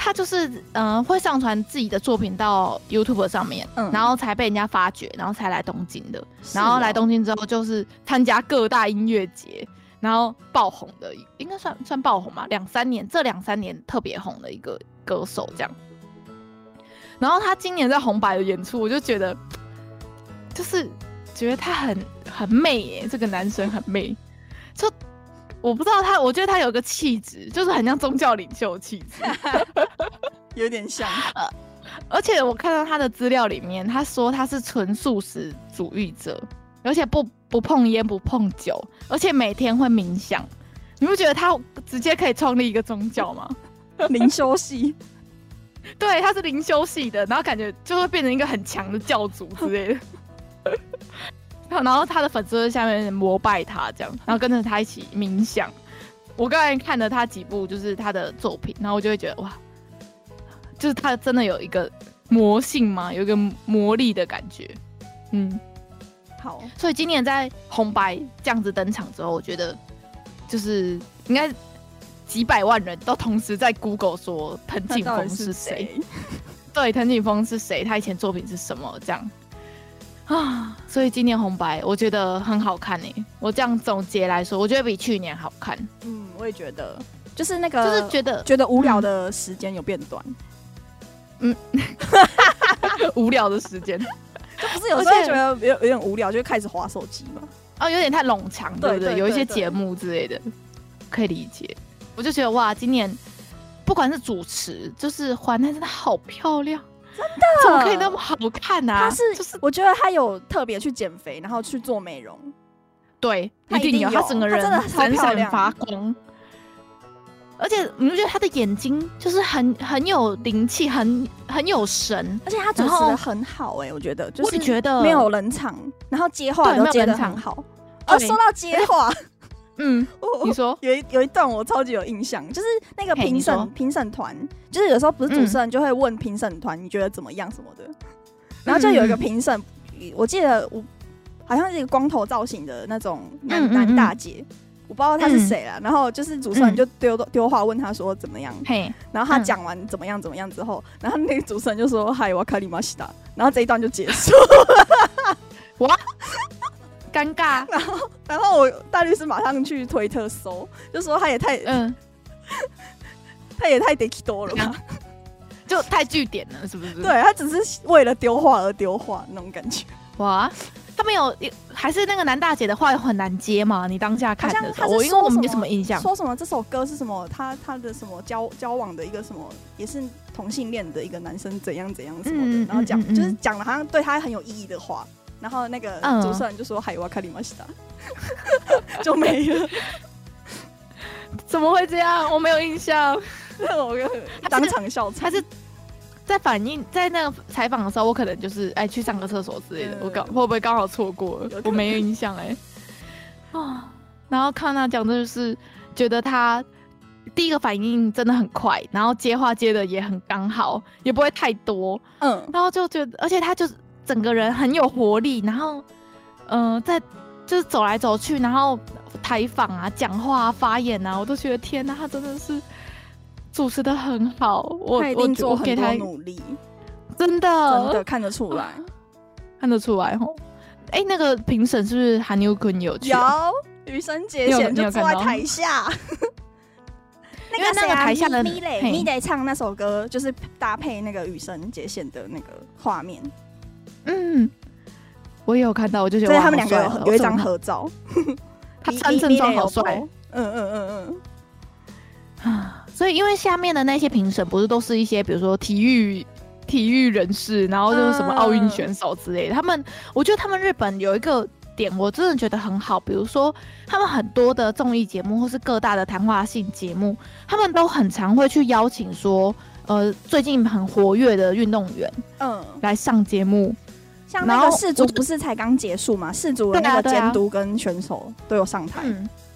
他就是嗯、呃，会上传自己的作品到 YouTube 上面，嗯，然后才被人家发掘，然后才来东京的。然后来东京之后，就是参加各大音乐节，然后爆红的，应该算算爆红嘛，两三年，这两三年特别红的一个歌手这样。然后他今年在红白的演出，我就觉得，就是觉得他很很媚耶，这个男生很媚，就。我不知道他，我觉得他有个气质，就是很像宗教领袖气质，有点像。而且我看到他的资料里面，他说他是纯素食主义者，而且不不碰烟不碰酒，而且每天会冥想。你不觉得他直接可以创立一个宗教吗？灵修系，对，他是灵修系的，然后感觉就会变成一个很强的教主之类的。然后他的粉丝在下面膜拜他，这样，然后跟着他一起冥想。我刚才看了他几部，就是他的作品，然后我就会觉得哇，就是他真的有一个魔性吗？有一个魔力的感觉。嗯，好。所以今年在红白这样子登场之后，我觉得就是应该几百万人都同时在 Google 说藤井风是谁？对，藤井风是谁？他以前作品是什么？这样。啊，所以今年红白我觉得很好看诶。我这样总结来说，我觉得比去年好看。嗯，我也觉得，就是那个，就是觉得觉得无聊的时间有变短。嗯，无聊的时间，就不是有时候觉得有有点无聊，就开始划手机嘛。哦，有点太冗长，对不对？有一些节目之类的，可以理解。我就觉得哇，今年不管是主持，就是环奈真的好漂亮。真的怎么可以那么好看呢？啊？他是，就是我觉得他有特别去减肥，然后去做美容。对，他一定有，他整个人闪闪发光。而且你不觉得他的眼睛就是很很有灵气，很很有神，而且他主持的很好哎、欸，我觉得就是觉得。没有冷场，然后接话都接的很好。哦，说到接话，嗯，我你说。有一有一段我超级有印象，就是那个评审评审团，就是有时候不是主持人就会问评审团你觉得怎么样什么的，嗯、然后就有一个评审，我记得我好像是一个光头造型的那种男嗯嗯嗯。男大姐。我不知道他是谁了，嗯、然后就是主持人就丢丢话问他说怎么样，嘿，然后他讲完怎么样怎么样之后，然后那个主持人就说嗨，我卡里马西达，然后这一段就结束了，哇，尴尬，然后然后我大律师马上去推特搜，就说他也太嗯，他也太得气多了吧，就太据点了，是不是？对，他只是为了丢话而丢话那种感觉，哇。他没有，还是那个男大姐的话很难接嘛？你当下看的时候，我因为我没什么印象。说什么这首歌是什么？他他的什么交交往的一个什么，也是同性恋的一个男生怎样怎样什么的，嗯、然后讲、嗯嗯、就是讲了好像对他很有意义的话，然后那个主持人就说：“海瓦卡里马西达”，就没了。怎么会这样？我没有印象。我当场笑场。在反应在那个采访的时候，我可能就是哎去上个厕所之类的，嗯、我刚会不会刚好错过了？我没有印象哎。啊，然后看他讲的就是觉得他第一个反应真的很快，然后接话接的也很刚好，也不会太多。嗯，然后就觉得，而且他就是整个人很有活力，然后嗯、呃，在就是走来走去，然后采访啊、讲话啊、发言啊，我都觉得天哪，他真的是。主持的很好，我他一定做很多努力，真的。真的看得出来，看得出来吼。哎、欸，那个评审是不是韩牛坤有去？有羽生结弦就坐在台下，那个那个台下的咪蕾咪蕾唱那首歌，就是搭配那个羽生结弦的那个画面。嗯，我也有看到，我就觉得他们两个有一张合照，他穿正装好帅。嗯嗯嗯嗯。啊。所以，因为下面的那些评审不是都是一些，比如说体育体育人士，然后就是什么奥运选手之类的。他们，我觉得他们日本有一个点，我真的觉得很好。比如说，他们很多的综艺节目或是各大的谈话性节目，他们都很常会去邀请说，呃，最近很活跃的运动员，嗯，来上节目。像那个世足不是才刚结束嘛？世足的那个监督跟选手都有上台。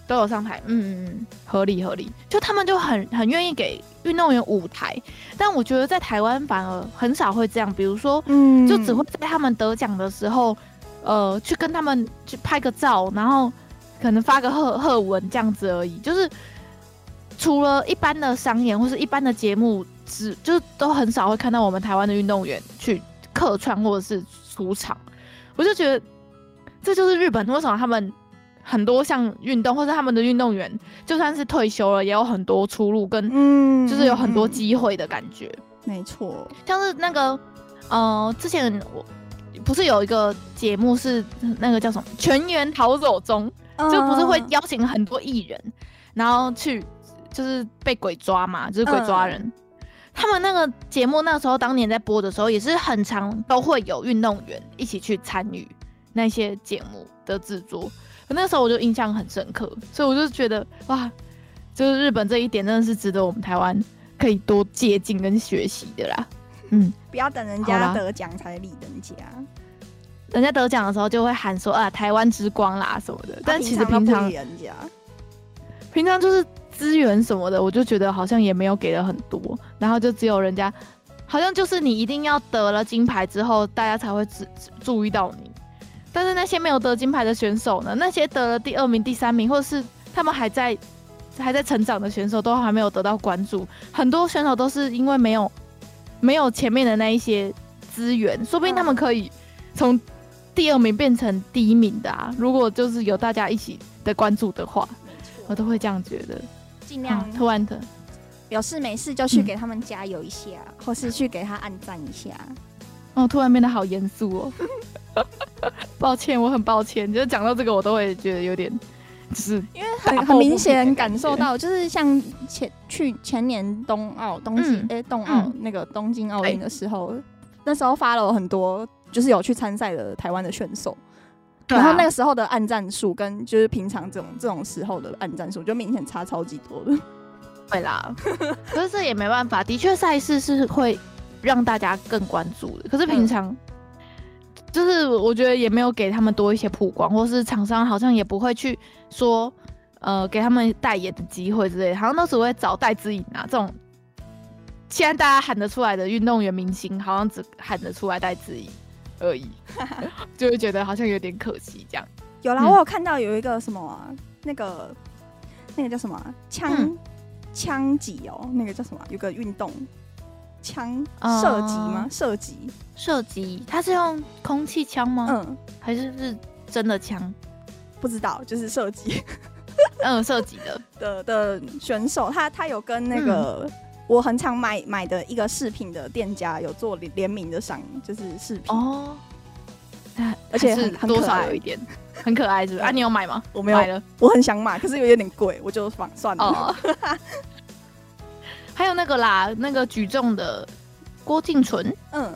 都有上台，嗯嗯嗯，合理合理。就他们就很很愿意给运动员舞台，但我觉得在台湾反而很少会这样。比如说，嗯，就只会在他们得奖的时候，呃，去跟他们去拍个照，然后可能发个贺贺文这样子而已。就是除了一般的商演或是一般的节目，只就都很少会看到我们台湾的运动员去客串或者是出场。我就觉得这就是日本为什么他们。很多项运动，或者他们的运动员，就算是退休了，也有很多出路跟，嗯，就是有很多机会的感觉。没错，像是那个，呃，之前我不是有一个节目是那个叫什么《全员逃走中》，就不是会邀请很多艺人，然后去就是被鬼抓嘛，就是鬼抓人。嗯、他们那个节目那时候当年在播的时候，也是很常都会有运动员一起去参与那些节目的制作。那时候我就印象很深刻，所以我就觉得哇，就是日本这一点真的是值得我们台湾可以多借鉴跟学习的啦。嗯，不要等人家得奖才理人家，人家得奖的时候就会喊说啊台湾之光啦什么的，但其实平常人家平常就是资源什么的，我就觉得好像也没有给的很多，然后就只有人家好像就是你一定要得了金牌之后，大家才会注注意到你。但是那些没有得金牌的选手呢？那些得了第二名、第三名，或者是他们还在还在成长的选手，都还没有得到关注。很多选手都是因为没有没有前面的那一些资源，说不定他们可以从第二名变成第一名的啊！如果就是有大家一起的关注的话，我都会这样觉得。尽量、啊、突然的有事没事就去给他们加油一下，嗯、或是去给他按赞一下。哦，突然变得好严肃哦。抱歉，我很抱歉。就是讲到这个，我都会觉得有点，就是因为很很明显感受到，就是像前去前年冬奥冬季哎冬奥那个东京奥运的时候，欸、那时候发了很多，就是有去参赛的台湾的选手，啊然后那个时候的暗战术跟就是平常这种这种时候的暗战术就明显差超级多的。对啦，可是这也没办法，的确赛事是会让大家更关注的。可是平常、嗯、就是我觉得也没有给他们多一些曝光，或是厂商好像也不会去说呃给他们代言的机会之类的，好像都只会找戴资颖啊这种。现在大家喊得出来的运动员明星，好像只喊得出来戴资颖而已，就会觉得好像有点可惜这样。有啦，嗯、我有看到有一个什么、啊、那个那个叫什么枪、啊。枪击哦，那个叫什么？有个运动，枪射击吗？射击，射击，它是用空气枪吗？嗯，还是是真的枪？不知道，就是射击。嗯，射击的 的的选手，他他有跟那个、嗯、我很常买买的一个饰品的店家有做联联名的商，就是饰品哦。而且是多少有一点很可爱，是不是？啊，你有买吗？我没有买了，我很想买，可是有点贵，我就放算了。哦、还有那个啦，那个举重的郭敬淳，嗯，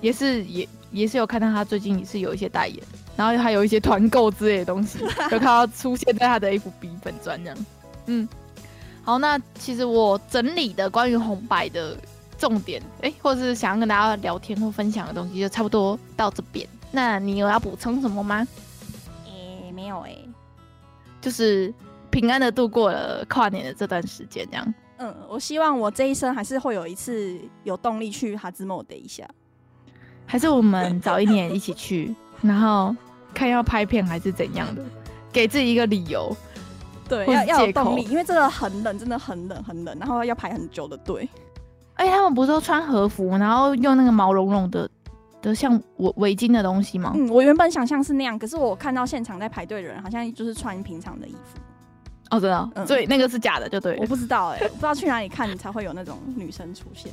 也是也也是有看到他最近也是有一些代言，然后还有一些团购之类的东西，有看到出现在他的 FB 粉专这样。嗯，好，那其实我整理的关于红白的重点，哎、欸，或者是想要跟大家聊天或分享的东西，就差不多到这边。那你有要补充什么吗？诶、欸，没有诶、欸，就是平安的度过了跨年的这段时间，这样。嗯，我希望我这一生还是会有一次有动力去哈兹莫德一下，还是我们早一年一起去，然后看要拍片还是怎样的，给自己一个理由，对，要要有动力，因为真的很冷，真的很冷很冷，然后要排很久的队。哎，他们不是都穿和服，然后用那个毛茸茸的。的像围围巾的东西吗？嗯，我原本想象是那样，可是我看到现场在排队的人好像就是穿平常的衣服。哦，真的，嗯，所以那个是假的，就对。我不知道哎、欸，我不知道去哪里看才会有那种女生出现。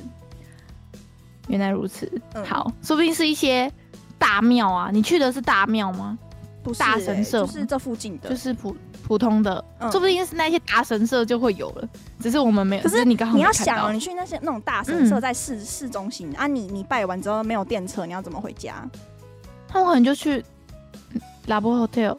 原来如此，嗯、好，说不定是一些大庙啊。你去的是大庙吗？不是、欸，大神社就是这附近的，就是普普通的，嗯、说不定是那些大神社就会有了，只是我们没有。可是你刚好你要想哦，你去那些那种大神社在市、嗯、市中心啊你，你你拜完之后没有电车，你要怎么回家？他们可能就去拉波 hotel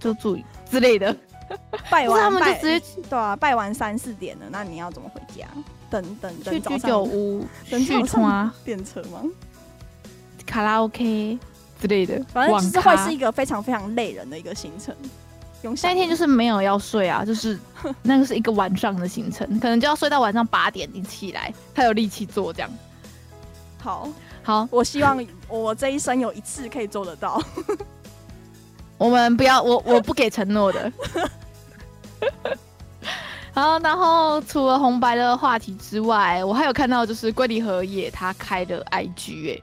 就 住之类的。拜完他们就直接对啊，拜完三四点了，那你要怎么回家？等等等，去居酒屋 等去啊电车吗？卡拉 OK 之类的，反正就是会是一个非常非常累人的一个行程。那一天就是没有要睡啊，就是 那个是一个晚上的行程，可能就要睡到晚上八点你起来，才有力气做这样。好，好，我希望我这一生有一次可以做得到。我们不要，我我不给承诺的。好，然后除了红白的话题之外，我还有看到就是龟梨和也他开的 IG 哎、欸，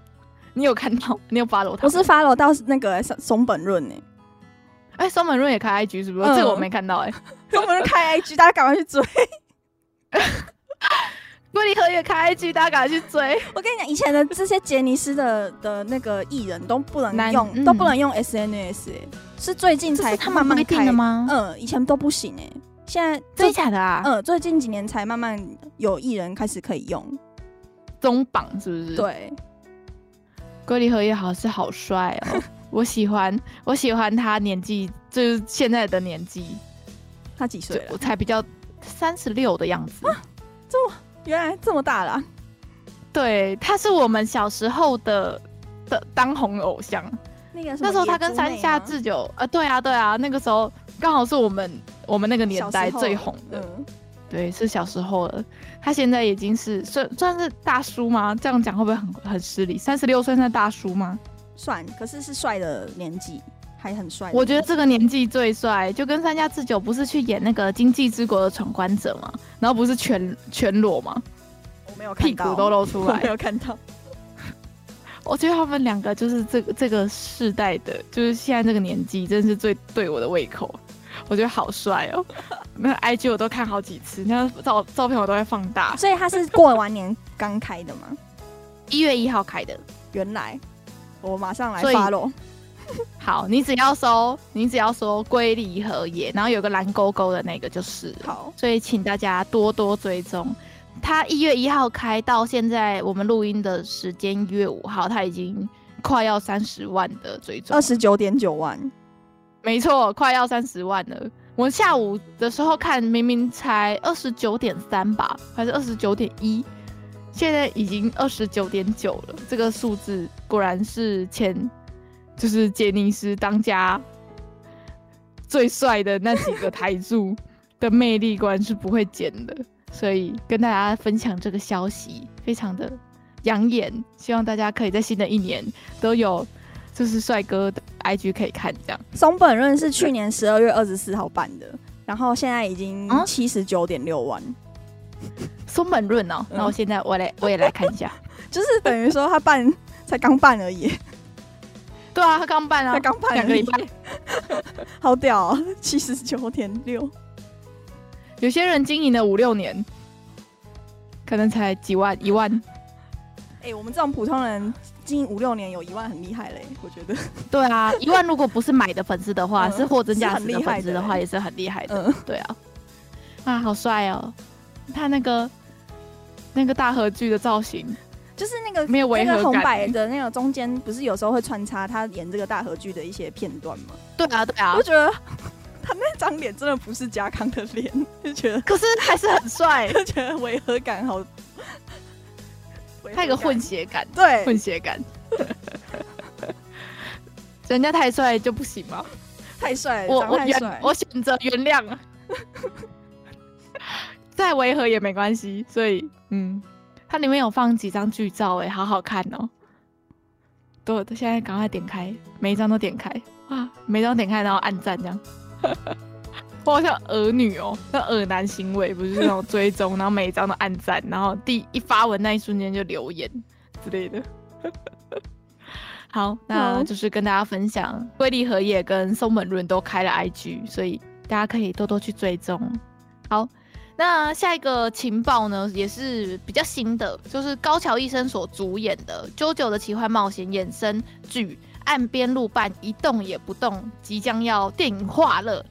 你有看到？你有 follow 他？我是 follow 到那个松本润哎。哎，松本润也开 IG 是不是？嗯、这个我没看到哎、欸。松本润开 IG，大家赶快去追。龟梨和也开 IG，大家赶快去追。我跟你讲，以前的这些杰尼斯的的那个艺人都不能用，嗯、都不能用 SNS，、欸、是最近才他慢慢开的吗？嗯，以前都不行哎、欸，现在真的假的啊？嗯，最近几年才慢慢有艺人开始可以用。中榜是不是？对。龟梨和也好是好帅哦。我喜欢，我喜欢他年纪，就是现在的年纪。他几岁了？我才比较三十六的样子。啊，这么原来这么大了啊。对，他是我们小时候的的当红偶像。那个那时候他跟山下智久，呃，对啊，对啊，那个时候刚好是我们我们那个年代最红的。嗯，对，是小时候了。他现在已经是算算是大叔吗？这样讲会不会很很失礼？三十六岁算大叔吗？算，可是是帅的年纪，还很帅。我觉得这个年纪最帅，就跟三家智久不是去演那个《经济之国的闯关者》吗？然后不是全全裸吗？我没有看到，屁股都露出来，没有看到。我觉得他们两个就是这个这个世代的，就是现在这个年纪，真的是最对我的胃口。我觉得好帅哦，那个 IG 我都看好几次，那照照片我都会放大。所以他是过完年刚开的吗？一月一号开的，原来。我马上来发喽。好，你只要搜，你只要搜龟梨和也，然后有个蓝勾勾的那个就是。好，所以请大家多多追踪。他一月一号开到现在，我们录音的时间一月五号，他已经快要三十万的追踪，二十九点九万，没错，快要三十万了。我下午的时候看，明明才二十九点三吧，还是二十九点一，现在已经二十九点九了。这个数字果然是前就是杰尼斯当家最帅的那几个台柱 的魅力，观是不会减的。所以跟大家分享这个消息，非常的养眼。希望大家可以在新的一年都有就是帅哥的。IG 可以看这样，松本润是去年十二月二十四号办的，然后现在已经七十九点六万。松本润哦，那我现在我来我也来看一下，就是等于说他办才刚办而已。对啊，他刚办啊，他刚办两个礼拜，好屌啊，七十九点六。有些人经营了五六年，可能才几万一万。哎、欸，我们这种普通人。经营五六年有一万很厉害嘞，我觉得。对啊，一万如果不是买的粉丝的话，是货真价实的粉丝的话，也是很厉害的。对啊，啊，好帅哦！他那个那个大河剧的造型，就是那个没有违和感。红白的那个中间，不是有时候会穿插他演这个大和剧的一些片段吗？对啊，对啊，我觉得他那张脸真的不是家康的脸，就觉得，可是还是很帅，就觉得违和感好。他有个混血感，对，混血感。人家太帅就不行吗？太帅，我我原我选择原谅，再违和也没关系。所以，嗯，它里面有放几张剧照，哎，好好看哦。对，现在赶快点开，每一张都点开，哇，每一张点开然后按赞这样。我好像儿女哦，那儿男行为不是那种追踪，然后每一张都按赞，然后第一发文那一瞬间就留言之类的。好，那就是跟大家分享，龟梨和也跟松本润都开了 IG，所以大家可以多多去追踪。好，那下一个情报呢，也是比较新的，就是高桥医生所主演的《JoJo 的奇幻冒险》衍生剧《岸边路伴一动也不动》即将要电影化了。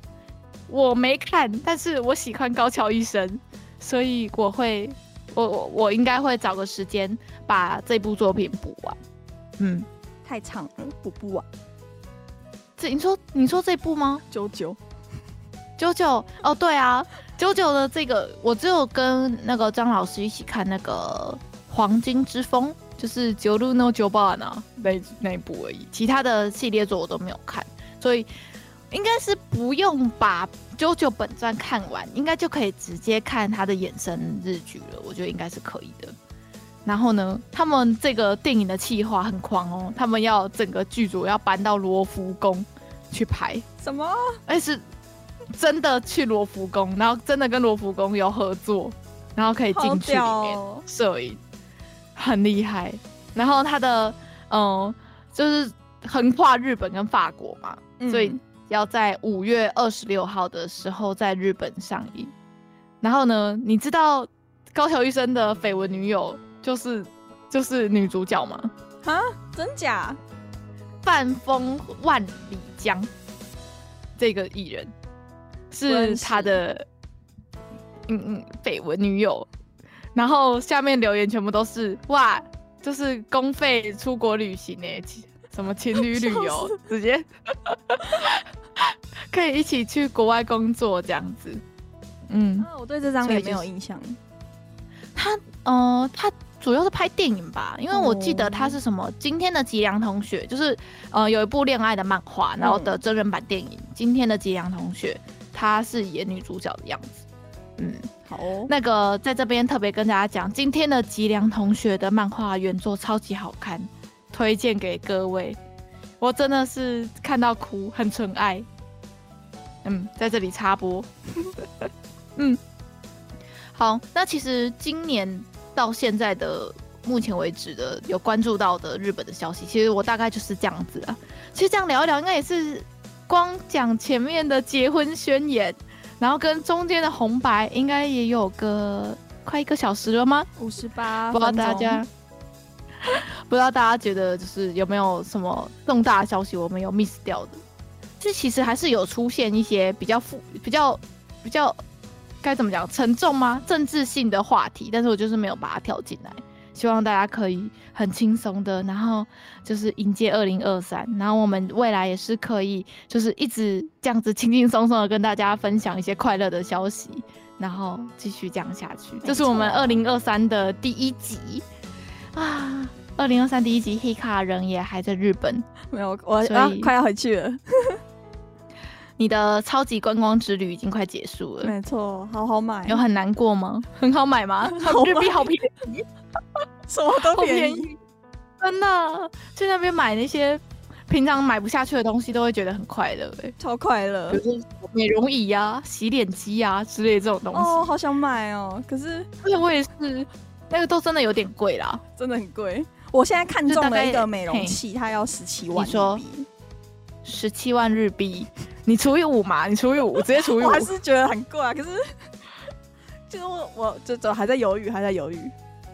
我没看，但是我喜欢高桥医生，所以我会，我我我应该会找个时间把这部作品补完。嗯，太长了，补不完。这你说你说这部吗？九九九九哦，对啊，九九的这个我只有跟那个张老师一起看那个《黄金之风》，就是《九路 no 九八》那那一部而已，其他的系列作我都没有看，所以。应该是不用把《JoJo》本传看完，应该就可以直接看他的衍生日剧了。我觉得应该是可以的。然后呢，他们这个电影的企划很狂哦，他们要整个剧组要搬到罗浮宫去拍。什么？哎，是真的去罗浮宫，然后真的跟罗浮宫有合作，然后可以进去里面摄影，很厉害。然后他的嗯，就是横跨日本跟法国嘛，嗯、所以。要在五月二十六号的时候在日本上映，然后呢，你知道高桥医生的绯闻女友就是就是女主角吗？啊，真假？半风万里江这个艺人是他的嗯嗯绯闻女友，然后下面留言全部都是哇，就是公费出国旅行呢。什么情侣旅游，直接 可以一起去国外工作这样子。嗯，啊、我对这张也没有印象。就是、他，呃，他主要是拍电影吧，因为我记得他是什么今天的吉良同学，就是呃有一部恋爱的漫画，然后的真人版电影。嗯、今天的吉良同学，他是演女主角的样子。嗯，好、哦，那个在这边特别跟大家讲，今天的吉良同学的漫画原作超级好看。推荐给各位，我真的是看到哭，很纯爱。嗯，在这里插播。嗯，好，那其实今年到现在的目前为止的有关注到的日本的消息，其实我大概就是这样子啊。其实这样聊一聊，应该也是光讲前面的结婚宣言，然后跟中间的红白，应该也有个快一个小时了吗？五十八，不知道大家。不知道大家觉得就是有没有什么重大的消息我们有 miss 掉的？这其实还是有出现一些比较负、比较比较该怎么讲沉重吗？政治性的话题，但是我就是没有把它跳进来。希望大家可以很轻松的，然后就是迎接二零二三，然后我们未来也是可以就是一直这样子轻轻松松的跟大家分享一些快乐的消息，然后继续这样下去。这是我们二零二三的第一集啊，二零二三第一集，Hikka 人也还在日本，没有，我啊快要回去了。你的超级观光之旅已经快结束了，没错，好好买，有很难过吗？很好买吗？好日币好便宜，什么都便宜，真的去那边买那些平常买不下去的东西，都会觉得很快乐，哎，超快乐，比如说美容仪呀、洗脸机呀之类的这种东西，哦，好想买哦，可是，而且我也是，那个都真的有点贵啦，真的很贵。我现在看中了一个美容器，它要十七万，你说十七万日币。你除以五嘛？你除以五，直接除以五。我还是觉得很贵啊，可是就是我，我就走还在犹豫，还在犹豫，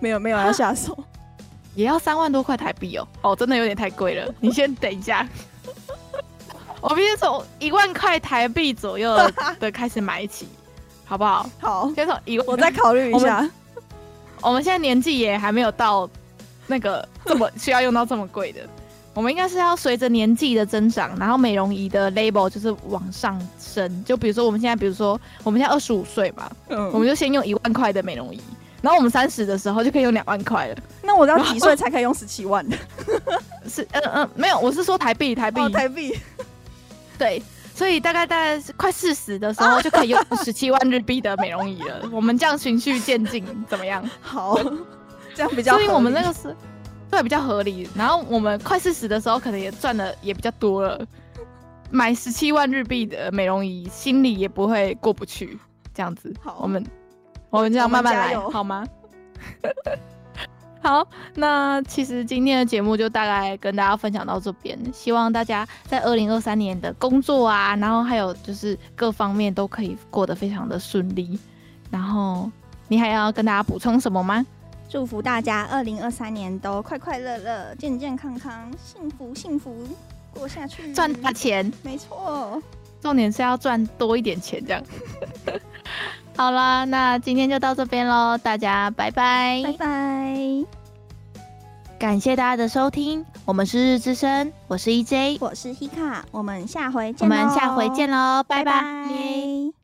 没有没有要下手，也要三万多块台币哦，哦，真的有点太贵了。你先等一下，我必须从一万块台币左右的开始买起，好不好？好，先从一万，我再考虑一下我。我们现在年纪也还没有到那个这么需要用到这么贵的。我们应该是要随着年纪的增长，然后美容仪的 label 就是往上升。就比如说我们现在，比如说我们现在二十五岁嘛，嗯，我们就先用一万块的美容仪，然后我们三十的时候就可以用两万块了。那我要几岁才可以用十七万的？是，嗯嗯，没有，我是说台币，台币，哦，台币。对，所以大概大概快四十的时候就可以用 十七万日币的美容仪了。我们这样循序渐进，怎么样？好，这样比较。所以我们那个是。对，比较合理。然后我们快四十的时候，可能也赚的也比较多了。买十七万日币的美容仪，心里也不会过不去。这样子，好，我们我们这样慢慢来，好吗？好，那其实今天的节目就大概跟大家分享到这边。希望大家在二零二三年的工作啊，然后还有就是各方面都可以过得非常的顺利。然后你还要跟大家补充什么吗？祝福大家二零二三年都快快乐乐、健健康康、幸福幸福过下去，赚大钱。没错，重点是要赚多一点钱，这样。好啦，那今天就到这边喽，大家拜拜，拜拜。感谢大家的收听，我们是日之声，我是 EJ，我是 Hikka，我们下回见，我们下回见喽，拜拜。拜拜。